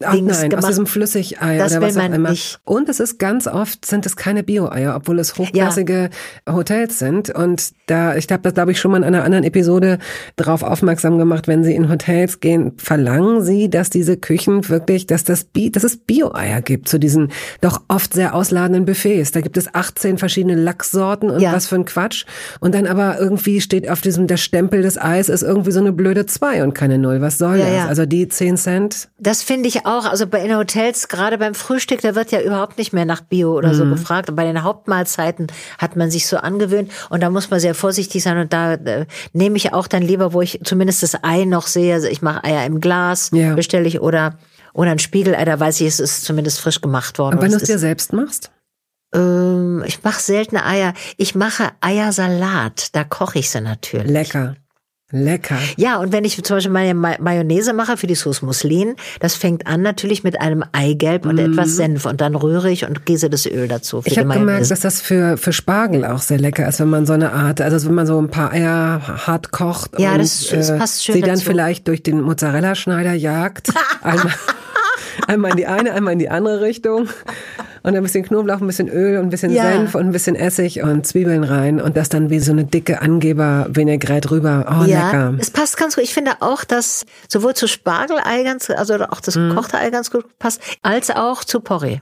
Ach nein, aus gemacht. diesem Flüssigei Das oder will was auch man immer. nicht. Und es ist ganz oft, sind es keine Bio-Eier, obwohl es hochklassige Hotels sind. Und da, ich habe das, glaube ich, schon mal in einer anderen Episode darauf aufmerksam gemacht, wenn Sie in Hotels gehen, verlangen Sie, dass diese Küchen wirklich, dass das Bi dass es Bio-Eier gibt zu diesen doch oft sehr ausladenden Buffets. Da gibt es 18 verschiedene Lachssorten und Ja. was für ein Quatsch. Und dann aber irgendwie steht auf diesem, der Stempel des Eis ist irgendwie so eine blöde 2 und keine Null. Was soll Ja, das? ja. Also die 10 Cent Das finde ich auch. Also bei in Hotels, gerade beim Frühstück, da wird ja überhaupt nicht mehr nach Bio oder so gefragt. Und bei den Hauptmahlzeiten hat man sich so angewöhnt und da muss man sehr vorsichtig sein. Und da äh, nehme ich auch dann lieber, wo ich zumindest das Ei noch sehe. Also ich mache Eier im Glas, Ja. bestelle ich oder oder ein Spiegelei, da weiß ich, es ist zumindest frisch gemacht worden. Und wenn du es dir selbst machst? Ähm, ich mache selten Eier. Ich mache Eiersalat. Da koche ich sie natürlich. Lecker. Lecker. Ja, und wenn ich zum Beispiel meine Ma- Mayonnaise mache für die Sauce Mousseline, das fängt an natürlich mit einem Eigelb und etwas Senf und dann rühre ich und gieße das Öl dazu für. Ich habe gemerkt, dass das für, für Spargel auch sehr lecker ist, wenn man so eine Art, also wenn man so ein paar Eier hart kocht Ja, und das- das äh, passt schön sie dann dazu. vielleicht durch den Mozzarella-Schneider jagt. einmal, in die eine, einmal in die andere Richtung. Und ein bisschen Knoblauch, ein bisschen Öl und ein bisschen Ja. Senf und ein bisschen Essig und Zwiebeln rein und das dann wie so eine dicke Angeber-Vinaigrette rüber. Oh, ja, lecker. es passt ganz gut. Ich finde auch, dass sowohl zu Spargelei ganz, also auch das Mhm. gekochte Ei ganz gut passt, als auch zu Porree.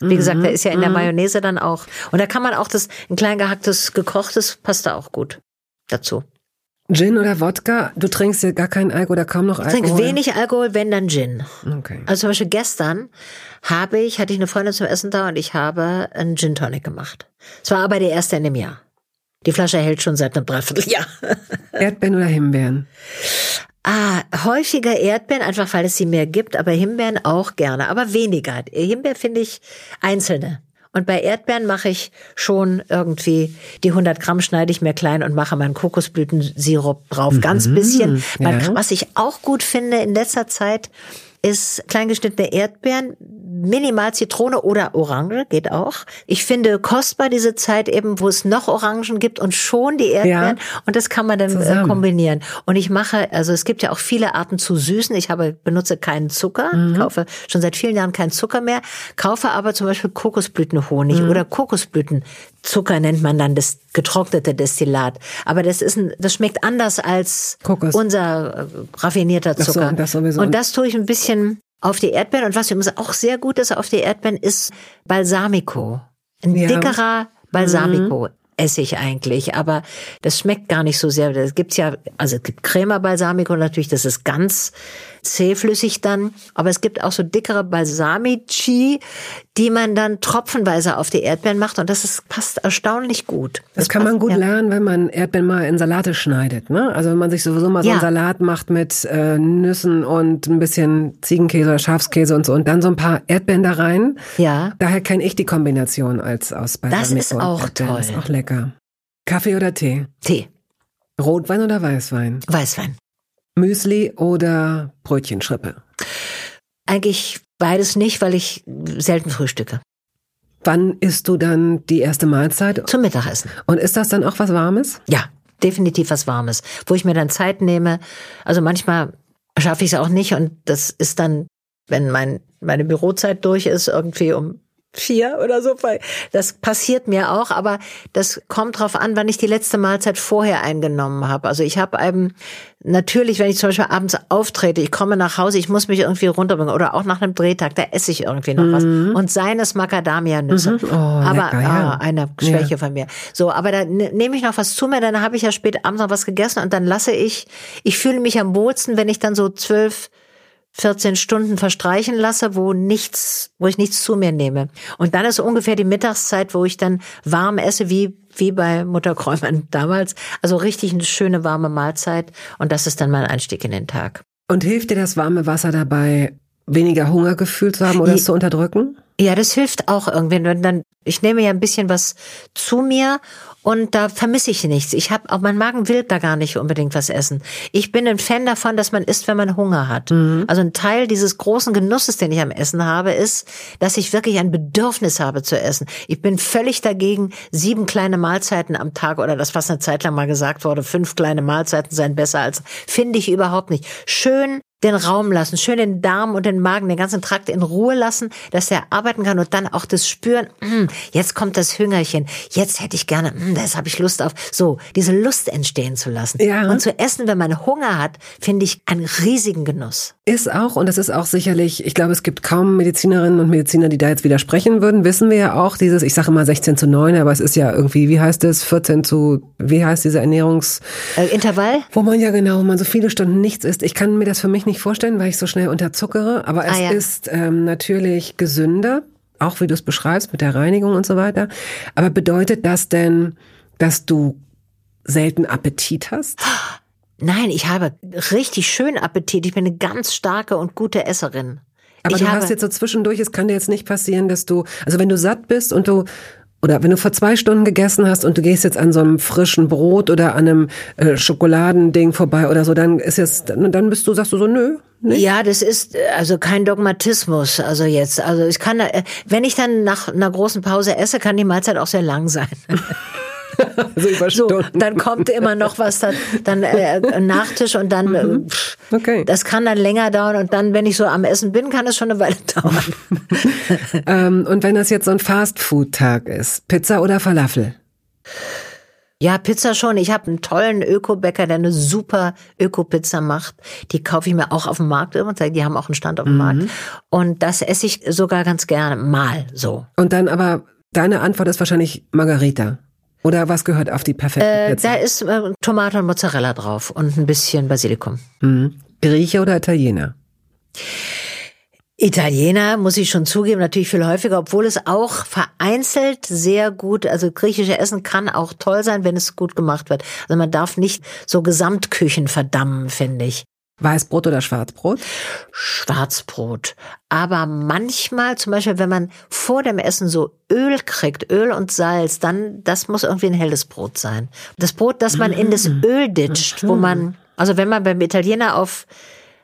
Mhm. Wie gesagt, da ist ja in der Mayonnaise dann auch. Und da kann man auch das, ein klein gehacktes, gekochtes, passt da auch gut dazu. Gin oder Wodka? Du trinkst ja gar keinen Alkohol oder kaum noch Ich Alkohol? trinke wenig Alkohol, wenn dann Gin. Okay. Also zum Beispiel gestern habe ich, hatte ich eine Freundin zum Essen da und ich habe einen Gin Tonic gemacht. Es war aber der erste in dem Jahr. Die Flasche hält schon seit einem Dreivierteljahr. Erdbeeren oder Himbeeren? Ah, häufiger Erdbeeren, einfach weil es sie mehr gibt, aber Himbeeren auch gerne, aber weniger. Himbeer finde ich einzelne. Und bei Erdbeeren mache ich schon irgendwie, die 100 Gramm schneide ich mir klein und mache meinen Kokosblütensirup drauf. Ganz bisschen. Man, ja. Was ich auch gut finde in letzter Zeit, ist kleingeschnittene Erdbeeren, minimal Zitrone oder Orange, geht auch. Ich finde kostbar diese Zeit eben, wo es noch Orangen gibt und schon die Erdbeeren. Und das kann man dann äh, Zusammen. kombinieren. Und ich mache, also es gibt ja auch viele Arten zu süßen. Ich habe, benutze keinen Zucker, kaufe schon seit vielen Jahren keinen Zucker mehr, kaufe aber zum Beispiel Kokosblütenhonig oder Kokosblütenzucker nennt man dann das getrocknete Destillat. Aber das ist ein, das schmeckt anders als Kokos. unser äh, raffinierter so, Zucker. das sowieso. Und das tue ich ein bisschen auf die Erdbeeren. Und was übrigens auch sehr gut ist auf die Erdbeeren, ist Balsamico. Ein Ja. dickerer Balsamico. esse ich eigentlich, aber das schmeckt gar nicht so sehr. Das gibt's ja, also es gibt Crema Balsamico natürlich, das ist ganz zähflüssig dann, aber es gibt auch so dickere Balsamici, die man dann tropfenweise auf die Erdbeeren macht und das ist, passt erstaunlich gut. Das kann man passt- gut ja. lernen, wenn man Erdbeeren mal in Salate schneidet. Ne? Also wenn man sich sowieso mal so Ja. einen Salat macht mit äh, Nüssen und ein bisschen Ziegenkäse oder Schafskäse und so und dann so ein paar Erdbeeren da rein. Ja. Daher kenne ich die Kombination als aus Balsamico ist und auch Erdbeeren. toll. Ist auch lecker. Kaffee oder Tee? Tee, Rotwein oder Weißwein? Weißwein. Müsli oder Brötchenschrippe? Eigentlich beides nicht, weil ich selten frühstücke. Wann isst du dann die erste Mahlzeit? Zum Mittagessen. Und ist das dann auch was Warmes? Ja, definitiv was Warmes, wo ich mir dann Zeit nehme. Also manchmal schaffe ich es auch nicht und das ist dann, wenn mein, meine Bürozeit durch ist, irgendwie um vier oder so. weil Das passiert mir auch, aber das kommt drauf an, wann ich die letzte Mahlzeit vorher eingenommen habe. Also ich habe eben natürlich, wenn ich zum Beispiel abends auftrete, ich komme nach Hause, ich muss mich irgendwie runterbringen oder auch nach einem Drehtag, da esse ich irgendwie noch was. Und seines Macadamia-Nüsse. Mhm. Oh, aber lecker, ja. ah, eine Schwäche von mir. So, aber da ne- nehme ich noch was zu mir, dann habe ich ja spät abends noch was gegessen und dann lasse ich, ich fühle mich am wohlsten, wenn ich dann so zwölf, 14 Stunden verstreichen lasse, wo nichts, wo ich nichts zu mir nehme. Und dann ist ungefähr die Mittagszeit, wo ich dann warm esse, wie, wie bei Mutter Kräumann damals. Also richtig eine schöne warme Mahlzeit. Und das ist dann mein Einstieg in den Tag. Und hilft dir das warme Wasser dabei, weniger Hungergefühl zu haben oder es zu unterdrücken? Ja, das hilft auch irgendwie. Wenn dann, ich nehme ja ein bisschen was zu mir und da vermisse ich nichts. Ich habe auch mein Magen will da gar nicht unbedingt was essen. Ich bin ein Fan davon, dass man isst, wenn man Hunger hat. Also ein Teil dieses großen Genusses, den ich am Essen habe, ist, dass ich wirklich ein Bedürfnis habe zu essen. Ich bin völlig dagegen, sieben kleine Mahlzeiten am Tag oder das, was eine Zeit lang mal gesagt wurde, fünf kleine Mahlzeiten seien besser als, finde ich überhaupt nicht. Schön den Raum lassen, schön den Darm und den Magen, den ganzen Trakt in Ruhe lassen, dass der arbeiten kann und dann auch das Spüren, mm, jetzt kommt das Hüngerchen, jetzt hätte ich gerne, mm, das habe ich Lust auf. So, diese Lust entstehen zu lassen. Ja. Und zu essen, wenn man Hunger hat, finde ich einen riesigen Genuss. Ist auch, und das ist auch sicherlich, ich glaube, es gibt kaum Medizinerinnen und Mediziner, die da jetzt widersprechen würden. Wissen wir ja auch, dieses, ich sage immer 16 zu 9, aber es ist ja irgendwie, wie heißt es, 14 zu, wie heißt diese Ernährungs, Äh, Intervall? wo man ja genau, wo man so viele Stunden nichts isst. Ich kann mir das für mich nicht vorstellen, weil ich so schnell unterzuckere, aber es Ah, ja. ist ähm, natürlich gesünder, auch wie du es beschreibst mit der Reinigung und so weiter. Aber bedeutet das denn, dass du selten Appetit hast? Nein, ich habe richtig schön Appetit. Ich bin eine ganz starke und gute Esserin. Aber ich du habe, hast jetzt so zwischendurch, es kann dir jetzt nicht passieren, dass du, also wenn du satt bist und du, oder wenn du vor zwei Stunden gegessen hast und du gehst jetzt an so einem frischen Brot oder an einem äh, Schokoladending vorbei oder so, dann ist jetzt, dann bist du, sagst du so, nö, nicht. Ja, das ist äh, also kein Dogmatismus. Also jetzt, also ich kann, äh, wenn ich dann nach einer großen Pause esse, kann die Mahlzeit auch sehr lang sein. so über So, Stunden. dann kommt immer noch was, dann, dann äh, Nachtisch und dann, äh, pff, Okay. das kann dann länger dauern und dann, wenn ich so am Essen bin, kann es schon eine Weile dauern. ähm, und wenn das jetzt so ein Fast-Food-Tag ist, Pizza oder Falafel? Ja, Pizza schon. Ich habe einen tollen Öko-Bäcker, der eine super Öko-Pizza macht. Die kaufe ich mir auch auf dem Markt immer. Die haben auch einen Stand auf dem Markt. Und das esse ich sogar ganz gerne. Mal so. Und dann aber, deine Antwort ist wahrscheinlich Margarita. Oder was gehört auf die perfekte Äh, Pizza? da ist äh, Tomate und Mozzarella drauf und ein bisschen Basilikum. Mhm. Grieche oder Italiener? Italiener, muss ich schon zugeben, natürlich viel häufiger, obwohl es auch vereinzelt sehr gut, also griechische Essen kann auch toll sein, wenn es gut gemacht wird. Also man darf nicht so Gesamtküchen verdammen, finde ich. Weißbrot oder Schwarzbrot? Schwarzbrot. Aber manchmal, zum Beispiel, wenn man vor dem Essen so Öl kriegt, Öl und Salz, dann, das muss irgendwie ein helles Brot sein. Das Brot, das man in das Öl ditcht, wo man, also wenn man beim Italiener auf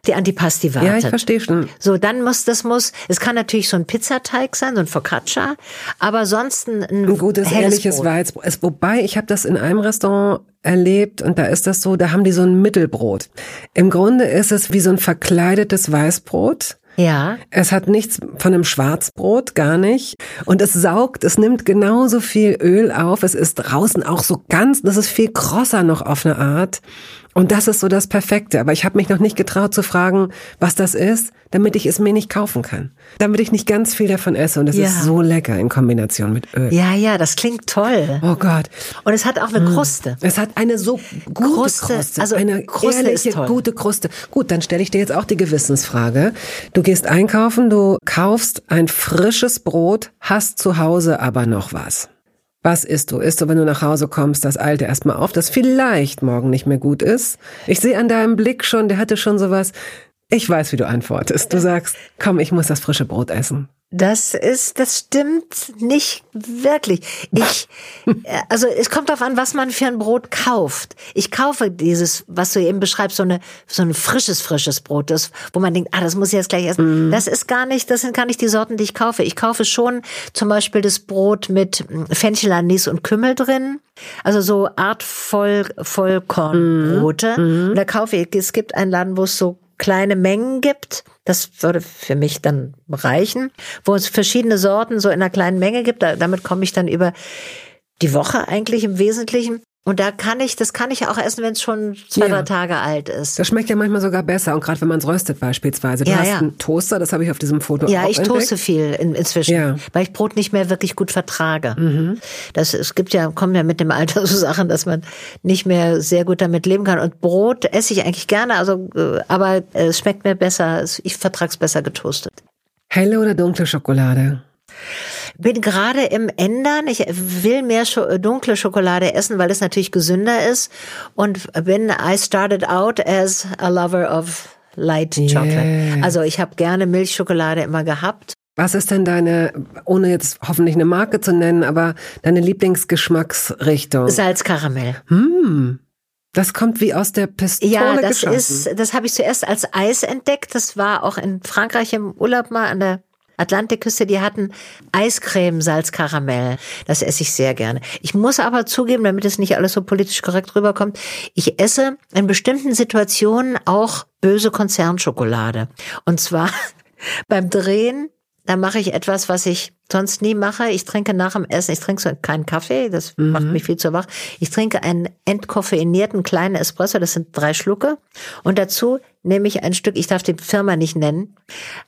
die Antipasti wartet. Ja, ich verstehe schon. So, dann muss, das muss, es kann natürlich so ein Pizzateig sein, so ein Focaccia, aber sonst ein, ein, Ein gutes, ehrliches Brot. Weißbrot. Es- Wobei, ich habe das in einem Restaurant erlebt und da ist das so, da haben die so ein Mittelbrot. Im Grunde ist es wie so ein verkleidetes Weißbrot. Ja. Es hat nichts von einem Schwarzbrot, gar nicht. Und es saugt, es nimmt genauso viel Öl auf. Es ist draußen auch so ganz, das ist viel krosser noch auf eine Art. Und das ist so das Perfekte. Aber ich habe mich noch nicht getraut zu fragen, was das ist, damit ich es mir nicht kaufen kann. Damit ich nicht ganz viel davon esse. Und das Ja. ist so lecker in Kombination mit Öl. Ja, ja, das klingt toll. Oh Gott. Und es hat auch eine Kruste. Es hat eine so gute Kruste, Kruste, also eine Kruste ehrliche, ist toll. gute Kruste. Gut, dann stelle ich dir jetzt auch die Gewissensfrage. Du gehst einkaufen, du kaufst ein frisches Brot, hast zu Hause aber noch was. Was isst du? Isst du, wenn du nach Hause kommst, das alte erstmal auf, das vielleicht morgen nicht mehr gut ist? Ich sehe an deinem Blick schon, der hatte schon sowas. Ich weiß, wie du antwortest. Du sagst, komm, ich muss das frische Brot essen. Das ist, das stimmt nicht wirklich. Ich, äh, also es kommt darauf an, was man für ein Brot kauft. Ich kaufe dieses, was du eben beschreibst, so eine, so ein frisches, frisches Brot, das, wo man denkt, ah, das muss ich jetzt gleich essen. Das ist gar nicht, das sind gar nicht die Sorten, die ich kaufe. Ich kaufe schon zum Beispiel das Brot mit Fenchel, Anis und Kümmel drin. Also so Art voll, Vollkornbrote. Und da kaufe ich, es gibt einen Laden, wo es so kleine Mengen gibt. Das würde für mich dann reichen. Wo es verschiedene Sorten so in einer kleinen Menge gibt. Da, damit komme ich dann über die Woche eigentlich im Wesentlichen. Und da kann ich, das kann ich auch essen, wenn es schon zwei, Ja. drei Tage alt ist. Das schmeckt ja manchmal sogar besser und gerade wenn man es röstet beispielsweise. Du Ja, hast ja. einen Toaster, das habe ich auf diesem Foto Ja, auch ich entdeckt. toaste viel in, inzwischen, Ja. Mhm. weil ich Brot nicht mehr wirklich gut vertrage. Das, es gibt ja, kommen ja mit dem Alter so Sachen, dass man nicht mehr sehr gut damit leben kann. Und Brot esse ich eigentlich gerne, also, äh, aber es schmeckt mir besser, es- ich vertrag's besser getoastet. Helle oder dunkle Schokolade? Bin gerade im Ändern. Ich will mehr äh, dunkle Schokolade essen, weil es natürlich gesünder ist. Und bin, I started out as a lover of light chocolate. Also ich habe gerne Milchschokolade immer gehabt. Was ist denn deine, ohne jetzt hoffentlich eine Marke zu nennen, aber deine Lieblingsgeschmacksrichtung? Salzkaramell. Hm, das kommt wie aus der Pistole Ja, das geschossen. ist, das habe ich zuerst als Eis entdeckt. Das war auch in Frankreich im Urlaub mal an der Atlantikküste. Die hatten Eiscreme, Salzkaramell. Das esse ich sehr gerne. Ich muss aber zugeben, damit es nicht alles so politisch korrekt rüberkommt, ich esse in bestimmten Situationen auch böse Konzernschokolade. Und zwar beim Drehen da mache ich etwas, was ich sonst nie mache. Ich trinke nach dem Essen, ich trinke so keinen Kaffee, das macht mich viel zu wach. Ich trinke einen entkoffeinierten kleinen Espresso, das sind drei Schlucke. Und dazu nehme ich ein Stück, ich darf die Firma nicht nennen,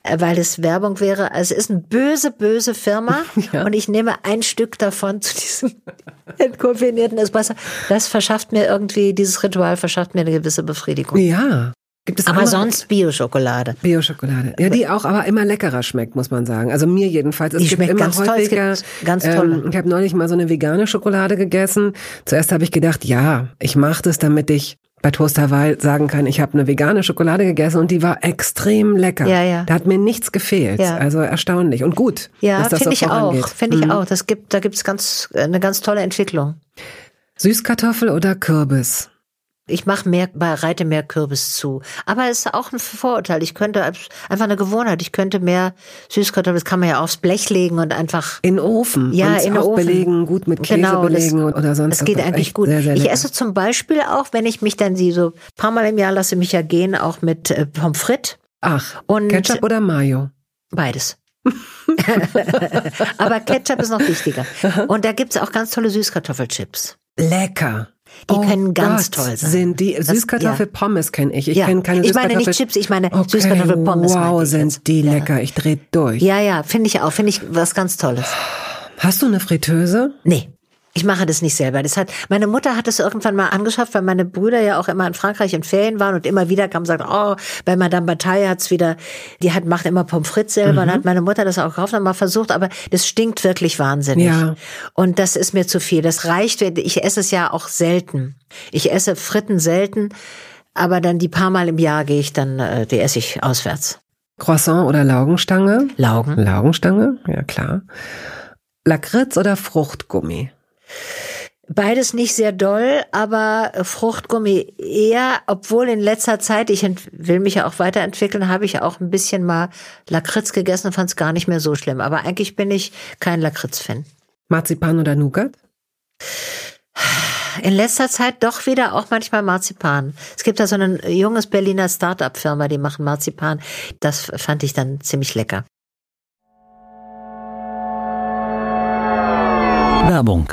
äh, weil es Werbung wäre. Also es ist eine böse, böse Firma. Und ich nehme ein Stück davon zu diesem entkoffinierten Espresso. Das verschafft mir irgendwie, dieses Ritual verschafft mir eine gewisse Befriedigung. Ja. Gibt es Aber andere- sonst Bio-Schokolade. Bio-Schokolade. Ja, die auch aber immer leckerer schmeckt, muss man sagen. Also mir jedenfalls. Es Die schmeckt immer ganz toll. Es häufiger. gibt ganz tolle. Ähm, ich habe neulich mal so eine vegane Schokolade gegessen. Zuerst habe ich gedacht, ja, ich mache das, damit ich bei Toast Hawaii sagen kann, ich habe eine vegane Schokolade gegessen und die war extrem lecker. Ja, ja. Da hat mir nichts gefehlt. Ja. Also erstaunlich und gut. Ja, das finde so ich auch. Finde ich Mhm. auch. Das gibt, da gibt's ganz, eine ganz tolle Entwicklung. Süßkartoffel oder Kürbis? Ich mache mehr, bei- reite mehr Kürbis zu. Aber es ist auch ein Vorurteil. Ich könnte, einfach eine Gewohnheit. Ich könnte mehr Süßkartoffeln, das kann man ja aufs Blech legen und einfach In den Ofen. Ja, in den Ofen. belegen, gut mit Käse Genau, das- belegen oder sonst Das geht eigentlich gut. Sehr, sehr ich esse zum Beispiel auch, wenn ich mich dann sie so ein paar Mal im Jahr lasse mich ja gehen, auch mit äh, Pommes frites. Ach, Und- Ketchup oder Mayo? Beides. Aber Ketchup ist noch wichtiger. Und da gibt's auch ganz tolle Süßkartoffelchips. Lecker. Die können ganz toll sein. Sind die Süßkartoffelpommes kenne ich. Ich Ja. kenne keine Ich meine nicht Chips, ich meine okay, Süßkartoffelpommes Wow, sind die Ja. lecker. Ich dreh durch. Ja, ja, finde ich auch. Finde ich was ganz Tolles. Hast du eine Fritteuse? Nee. Ich mache das nicht selber. Das hat, meine Mutter hat es irgendwann mal angeschafft, weil meine Brüder ja auch immer in Frankreich in Ferien waren und immer wieder kamen und sagten, oh, bei Madame Bataille hat's wieder, die hat, macht immer Pommes frites selber. Mhm. Und hat meine Mutter das auch gekauft und mal versucht, aber das stinkt wirklich wahnsinnig. Ja. Und das ist mir zu viel. Das reicht, ich esse es ja auch selten. Ich esse Fritten selten, aber dann die paar Mal im Jahr gehe ich dann, äh, die esse ich auswärts. Croissant oder Laugenstange? Laugen. Laugenstange, ja klar. Lakritz oder Fruchtgummi? Beides nicht sehr doll, aber Fruchtgummi eher, obwohl in letzter Zeit, ich will mich ja auch weiterentwickeln, habe ich auch ein bisschen mal Lakritz gegessen und fand es gar nicht mehr so schlimm. Aber eigentlich bin ich kein Lakritz-Fan. Marzipan oder Nougat? In letzter Zeit doch wieder auch manchmal Marzipan. Es gibt da so ein junges Berliner Start-up-Firma, die machen Marzipan. Das fand ich dann ziemlich lecker. Werbung.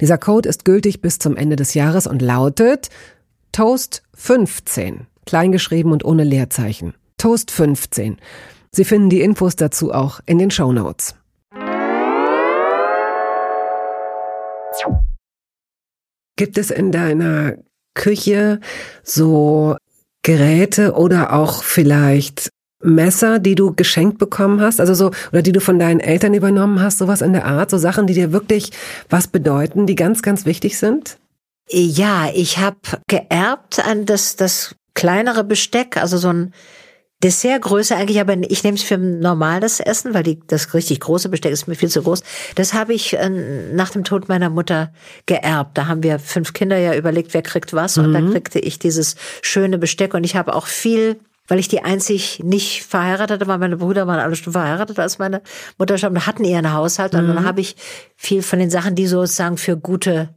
Dieser Code ist gültig bis zum Ende des Jahres und lautet Toast 15, kleingeschrieben und ohne Leerzeichen. Toast 15. Sie finden die Infos dazu auch in den Show Notes. Gibt es in deiner Küche so Geräte oder auch vielleicht Messer, die du geschenkt bekommen hast, also so, oder die du von deinen Eltern übernommen hast, sowas in der Art, so Sachen, die dir wirklich was bedeuten, die ganz, ganz wichtig sind? Ja, ich habe geerbt an das, das kleinere Besteck, also so ein Dessertgröße eigentlich, aber ich nehme es für normales Essen, weil die, das richtig große Besteck ist mir viel zu groß. Das habe ich äh, nach dem Tod meiner Mutter geerbt. Da haben wir fünf Kinder ja überlegt, wer kriegt was. Mhm. Und dann kriegte ich dieses schöne Besteck. Und ich habe auch viel weil ich die einzig nicht verheiratete war. Meine Brüder waren alle schon verheiratet, als meine Mutter starb, hatten ihren Haushalt. Und mhm. dann habe ich viel von den Sachen, die sozusagen für gute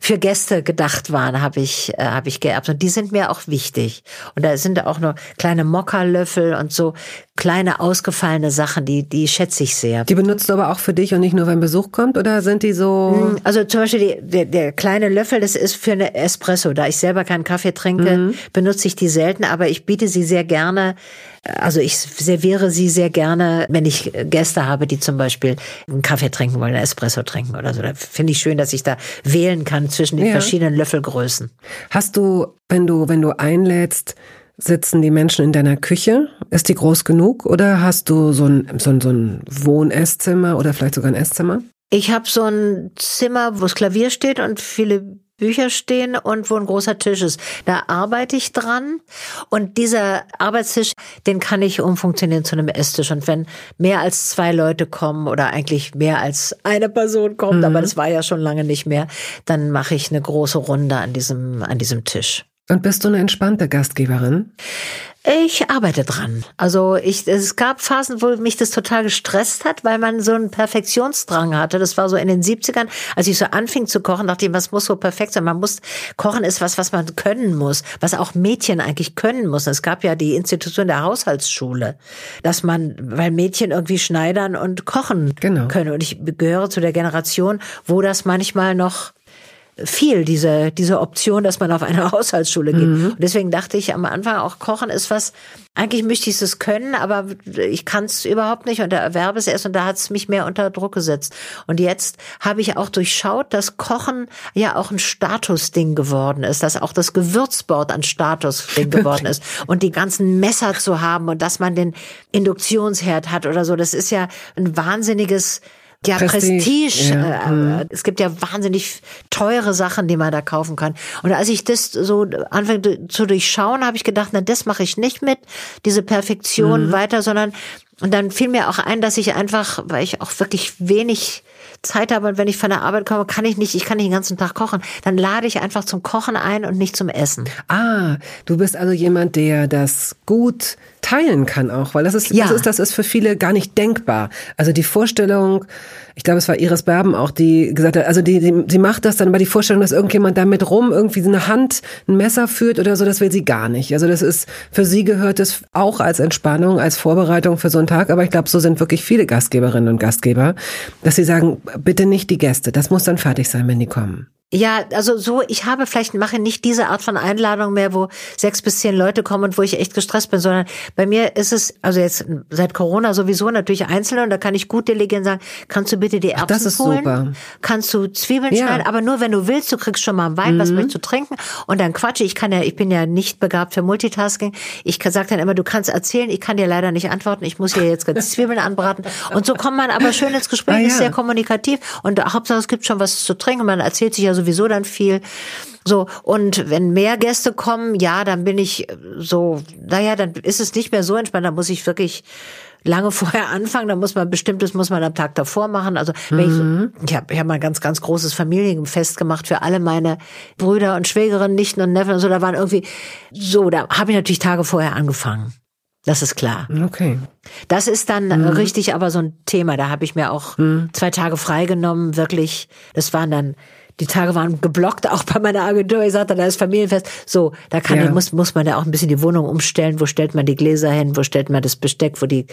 für Gäste gedacht waren, habe ich, äh, hab ich geerbt. Und die sind mir auch wichtig. Und da sind auch noch kleine Mokkalöffel und so kleine ausgefallene Sachen, die, die schätze ich sehr. Die benutzt du aber auch für dich und nicht nur, wenn Besuch kommt? Oder sind die so? Hm, also zum Beispiel die, der, der kleine Löffel, das ist für eine Espresso. Da ich selber keinen Kaffee trinke, mhm. benutze ich die selten, aber ich biete sie sehr gerne also ich serviere sie sehr gerne, wenn ich Gäste habe, die zum Beispiel einen Kaffee trinken wollen, einen Espresso trinken oder so. Da finde ich schön, dass ich da wählen kann zwischen den ja. verschiedenen Löffelgrößen. Hast du, wenn du, wenn du einlädst, sitzen die Menschen in deiner Küche? Ist die groß genug? Oder hast du so ein, so ein, so ein Wohn-Esszimmer oder vielleicht sogar ein Esszimmer? Ich habe so ein Zimmer, wo das Klavier steht und viele Bücher stehen und wo ein großer Tisch ist. Da arbeite ich dran und dieser Arbeitstisch, den kann ich umfunktionieren zu einem Esstisch. Und wenn mehr als zwei Leute kommen oder eigentlich mehr als eine Person kommt, mhm. aber das war ja schon lange nicht mehr, dann mache ich eine große Runde an diesem, an diesem Tisch. Und bist du eine entspannte Gastgeberin? Ich arbeite dran. Also ich, es gab Phasen, wo mich das total gestresst hat, weil man so einen Perfektionsdrang hatte. Das war so in den 70ern, als ich so anfing zu kochen, dachte ich, was muss so perfekt sein? Man muss, kochen ist was, was man können muss, was auch Mädchen eigentlich können muss. Es gab ja die Institution der Haushaltsschule, dass man, weil Mädchen irgendwie schneidern und kochen genau. können. Und ich gehöre zu der Generation, wo das manchmal noch viel, diese, diese Option, dass man auf eine Haushaltsschule geht. Mhm. Und deswegen dachte ich am Anfang auch, Kochen ist was, eigentlich möchte ich es können, aber ich kann es überhaupt nicht und erwerbe es erst und da hat es mich mehr unter Druck gesetzt. Und jetzt habe ich auch durchschaut, dass Kochen ja auch ein Statusding geworden ist, dass auch das Gewürzbord ein Statusding geworden ist und die ganzen Messer zu haben und dass man den Induktionsherd hat oder so, das ist ja ein wahnsinniges ja, Prestige. Prestige. Ja. Äh. Es gibt ja wahnsinnig teure Sachen, die man da kaufen kann. Und als ich das so anfange zu durchschauen, habe ich gedacht, na, das mache ich nicht mit, diese Perfektion mhm. weiter, sondern und dann fiel mir auch ein, dass ich einfach, weil ich auch wirklich wenig Zeit habe und wenn ich von der Arbeit komme, kann ich nicht, ich kann nicht den ganzen Tag kochen. Dann lade ich einfach zum Kochen ein und nicht zum Essen. Ah, du bist also jemand, der das gut teilen kann auch, weil das ist, ja. das ist, das ist für viele gar nicht denkbar. Also die Vorstellung, ich glaube, es war Iris Berben auch, die gesagt hat, also die, die, sie macht das dann, aber die Vorstellung, dass irgendjemand damit rum irgendwie eine Hand, ein Messer führt oder so, das will sie gar nicht. Also das ist, für sie gehört es auch als Entspannung, als Vorbereitung für so einen Tag, aber ich glaube, so sind wirklich viele Gastgeberinnen und Gastgeber, dass sie sagen, bitte nicht die Gäste, das muss dann fertig sein, wenn die kommen. Ja, also so, ich habe vielleicht mache nicht diese Art von Einladung mehr, wo sechs bis zehn Leute kommen und wo ich echt gestresst bin, sondern bei mir ist es, also jetzt seit Corona sowieso natürlich einzelne und da kann ich gut delegieren sagen, kannst du bitte die Erbsen Ach, das ist holen? Super. Kannst du Zwiebeln ja. schneiden, aber nur wenn du willst, du kriegst schon mal einen Wein, mhm. was möchtest du trinken und dann quatsche ich kann ja, ich bin ja nicht begabt für Multitasking. Ich sage dann immer, du kannst erzählen, ich kann dir leider nicht antworten, ich muss hier jetzt ganz Zwiebeln anbraten und so kommt man aber schön ins Gespräch, ah, ja. ist sehr kommunikativ und Hauptsache es gibt schon was zu trinken, man erzählt sich ja sowieso dann viel. So, und wenn mehr Gäste kommen, ja, dann bin ich so, naja, dann ist es nicht mehr so entspannt, dann muss ich wirklich lange vorher anfangen, dann muss man bestimmtes muss man am Tag davor machen. Also mhm. ich, ich habe hab mal ein ganz ganz großes Familienfest gemacht für alle meine Brüder und Schwägerinnen, Nichten und Neffen und so. Da waren irgendwie so, da habe ich natürlich Tage vorher angefangen. Das ist klar. Okay. Das ist dann mhm. richtig aber so ein Thema. Da habe ich mir auch mhm. zwei Tage freigenommen, wirklich. Das waren dann die Tage waren geblockt, auch bei meiner Agentur. Ich sagte, da ist Familienfest. So, da kann, ja. muss, muss man ja auch ein bisschen die Wohnung umstellen. Wo stellt man die Gläser hin? Wo stellt man das Besteck? Wo die,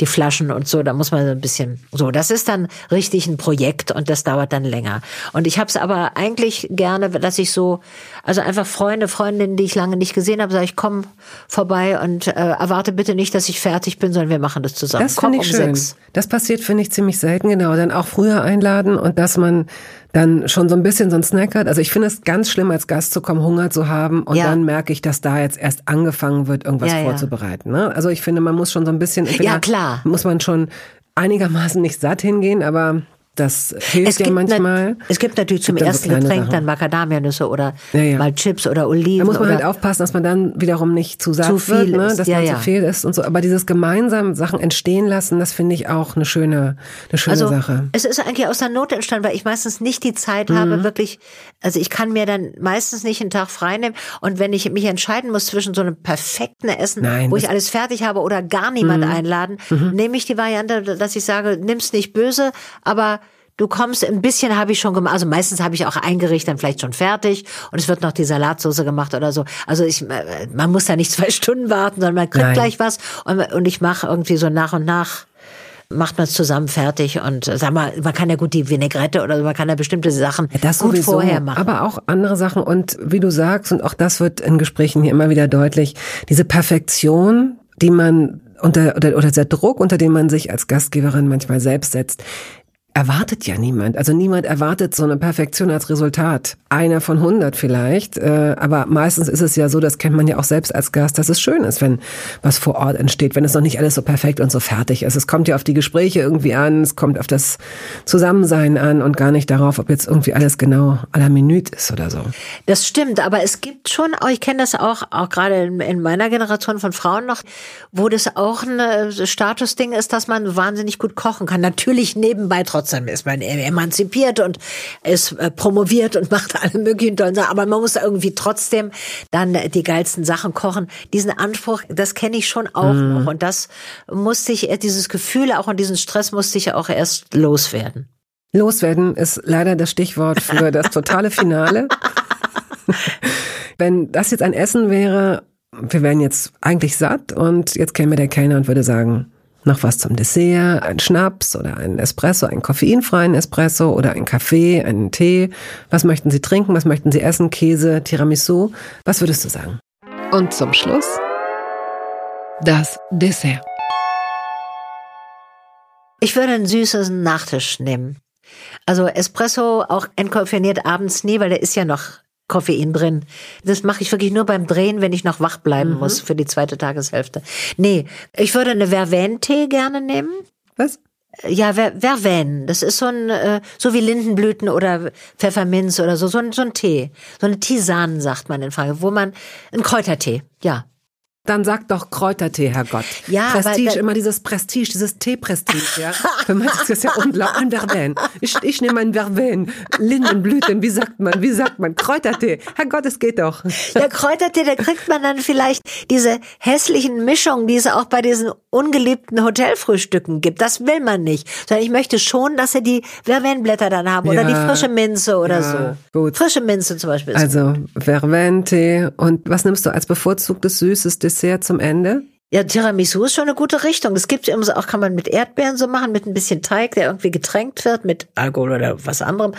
die Flaschen und so? Da muss man so ein bisschen, so. Das ist dann richtig ein Projekt und das dauert dann länger. Und ich habe es aber eigentlich gerne, dass ich so, also einfach Freunde, Freundinnen, die ich lange nicht gesehen habe, sage ich, komm vorbei und äh, erwarte bitte nicht, dass ich fertig bin, sondern wir machen das zusammen. Das finde ich um schön. Sechs. Das passiert, finde ich, ziemlich selten, genau. Dann auch früher einladen und dass man dann schon so ein bisschen so ein Snack hat. Also ich finde es ganz schlimm, als Gast zu kommen, Hunger zu haben und ja. dann merke ich, dass da jetzt erst angefangen wird, irgendwas ja, vorzubereiten. Ne? Also ich finde, man muss schon so ein bisschen, ja klar, muss man schon einigermaßen nicht satt hingehen, aber das hilft es ja manchmal. es gibt natürlich zum gibt ersten Getränk dann Macadamianüsse oder ja, ja. mal Chips oder Oliven. Da muss man halt aufpassen, dass man dann wiederum nicht zu satt zu viel wird, ne? dass ja, man zu viel ist und so. Aber dieses gemeinsam Sachen entstehen lassen, das finde ich auch eine schöne, eine schöne also, Sache. Es ist eigentlich aus der Not entstanden, weil ich meistens nicht die Zeit mhm. habe, wirklich, also ich kann mir dann meistens nicht einen Tag frei nehmen und wenn ich mich entscheiden muss zwischen so einem perfekten Essen, Nein, wo ich alles fertig habe oder gar niemand mhm. einladen, mhm. nehme ich die Variante, dass ich sage, nimm's nicht böse, aber Du kommst, ein bisschen habe ich schon gemacht, also meistens habe ich auch ein Gericht dann vielleicht schon fertig und es wird noch die Salatsauce gemacht oder so. Also ich, äh, man muss da nicht zwei Stunden warten, sondern man kriegt Nein. gleich was und, und ich mache irgendwie so nach und nach macht man es zusammen fertig und äh, sag mal, man kann ja gut die Vinaigrette oder man kann ja bestimmte Sachen ja, das gut sowieso, vorher machen. Aber auch andere Sachen und wie du sagst und auch das wird in Gesprächen hier immer wieder deutlich, diese Perfektion, die man unter oder, oder der Druck, unter dem man sich als Gastgeberin manchmal selbst setzt, erwartet ja niemand. Also niemand erwartet so eine Perfektion als Resultat. Einer von hundert vielleicht. Äh, aber meistens ist es ja so, das kennt man ja auch selbst als Gast, dass es schön ist, wenn was vor Ort entsteht, wenn es noch nicht alles so perfekt und so fertig ist. Es kommt ja auf die Gespräche irgendwie an, es kommt auf das Zusammensein an und gar nicht darauf, ob jetzt irgendwie alles genau à la Minute ist oder so. Das stimmt, aber es gibt schon, ich kenne das auch, auch gerade in meiner Generation von Frauen noch, wo das auch ein Statusding ist, dass man wahnsinnig gut kochen kann. Natürlich nebenbei trotzdem trotzdem ist man emanzipiert und ist äh, promoviert und macht alle möglichen tollen Sachen. Aber man muss irgendwie trotzdem dann die geilsten Sachen kochen. Diesen Anspruch, das kenne ich schon auch mm. noch. Und das musste ich, äh, dieses Gefühl auch und diesen Stress musste ich auch erst loswerden. Loswerden ist leider das Stichwort für das totale Finale. Wenn das jetzt ein Essen wäre, wir wären jetzt eigentlich satt und jetzt käme der Kellner und würde sagen, noch was zum Dessert, ein Schnaps oder ein Espresso, einen koffeinfreien Espresso oder ein Kaffee, einen Tee. Was möchten Sie trinken? Was möchten Sie essen? Käse, Tiramisu? Was würdest du sagen? Und zum Schluss das Dessert. Ich würde einen süßen Nachtisch nehmen. Also Espresso auch entkoffeiniert abends nie, weil der ist ja noch Koffein drin. Das mache ich wirklich nur beim Drehen, wenn ich noch wach bleiben mhm. muss für die zweite Tageshälfte. Nee, ich würde eine Vervain-Tee gerne nehmen. Was? Ja, Ver Vervain. Das ist so ein, äh, so wie Lindenblüten oder Pfefferminz oder so, so ein, so ein Tee. So eine Tisane, sagt man in Frage, wo man, ein Kräutertee, ja. Dann sag doch Kräutertee, Herrgott. Ja, Prestige, aber immer dieses Prestige, dieses Tee-Prestige, ja. Für mich ist das ja unglaublich. Ein Vervain. Ich, ich nehme ein Vervain. Lindenblüten, wie sagt man, wie sagt man? Kräutertee. Herrgott, es geht doch. Ja, Kräutertee, da kriegt man dann vielleicht diese hässlichen Mischungen, die es auch bei diesen ungeliebten Hotelfrühstücken gibt. Das will man nicht. Sondern ich möchte schon, dass sie die Vervainblätter dann haben ja, oder die frische Minze oder ja, so. Gut. Frische Minze zum Beispiel. Also, Vervain-Tee. Und was nimmst du als bevorzugtes süßes Dessert? Dessert zum Ende? Ja, Tiramisu ist schon eine gute Richtung. Das gibt es auch, kann man mit Erdbeeren so machen, mit ein bisschen Teig, der irgendwie getränkt wird, mit Alkohol oder was anderem.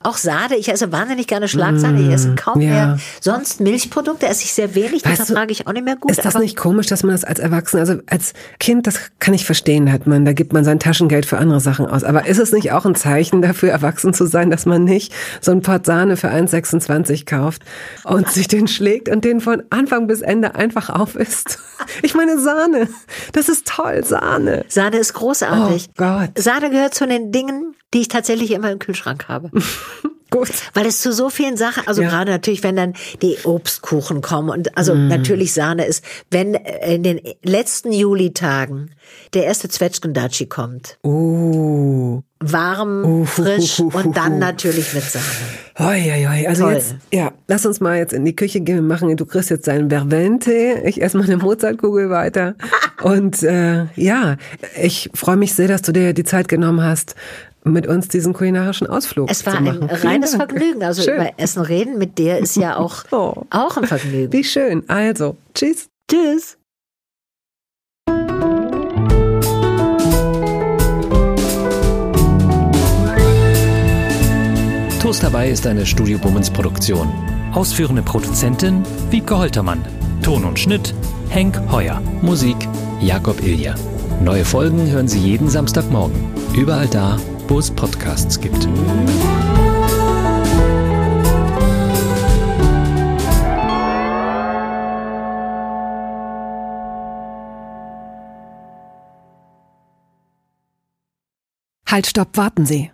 Auch Sahne. Ich esse wahnsinnig gerne Schlagsahne. Ich esse kaum ja. mehr. Sonst Milchprodukte esse ich sehr wenig. Das vertrage ich auch nicht mehr gut. Ist das nicht komisch, dass man das als Erwachsener, also als Kind, das kann ich verstehen, hat man, da gibt man sein Taschengeld für andere Sachen aus. Aber ist es nicht auch ein Zeichen dafür, erwachsen zu sein, dass man nicht so ein Pot Sahne für 1,26 kauft und sich den schlägt und den von Anfang bis Ende einfach aufisst? Ich meine, Sahne. Das ist toll, Sahne. Sahne ist großartig. Oh Gott. Sahne gehört zu den Dingen, die ich tatsächlich immer im Kühlschrank habe. Gut. Weil es zu so vielen Sachen, also ja. gerade natürlich, wenn dann die Obstkuchen kommen und also mm. natürlich Sahne ist, wenn in den letzten Julitagen der erste Zwetschgendatschi kommt. Uh. Warm, uh, frisch uh, uh, und dann natürlich mit Sahne. Hoi, hoi, hoi. Also Toll. jetzt, ja, lass uns mal jetzt in die Küche gehen. Wir machen, du kriegst jetzt deinen Vervente. Ich esse mal eine Mozartkugel weiter. und äh, ja, ich freue mich sehr, dass du dir die Zeit genommen hast, mit uns diesen kulinarischen Ausflug Es war ein reines Vergnügen. Also schön. über Essen reden mit dir ist ja auch, oh. auch ein Vergnügen. Wie schön. Also, tschüss. Tschüss. Toast dabei ist eine Studio Bummens Produktion. Ausführende Produzentin Wiebke Holtermann. Ton und Schnitt Henk Heuer. Musik Jakob Ilja. Neue Folgen hören Sie jeden Samstagmorgen. Überall da, wo es Podcasts gibt. Halt, stopp, warten Sie.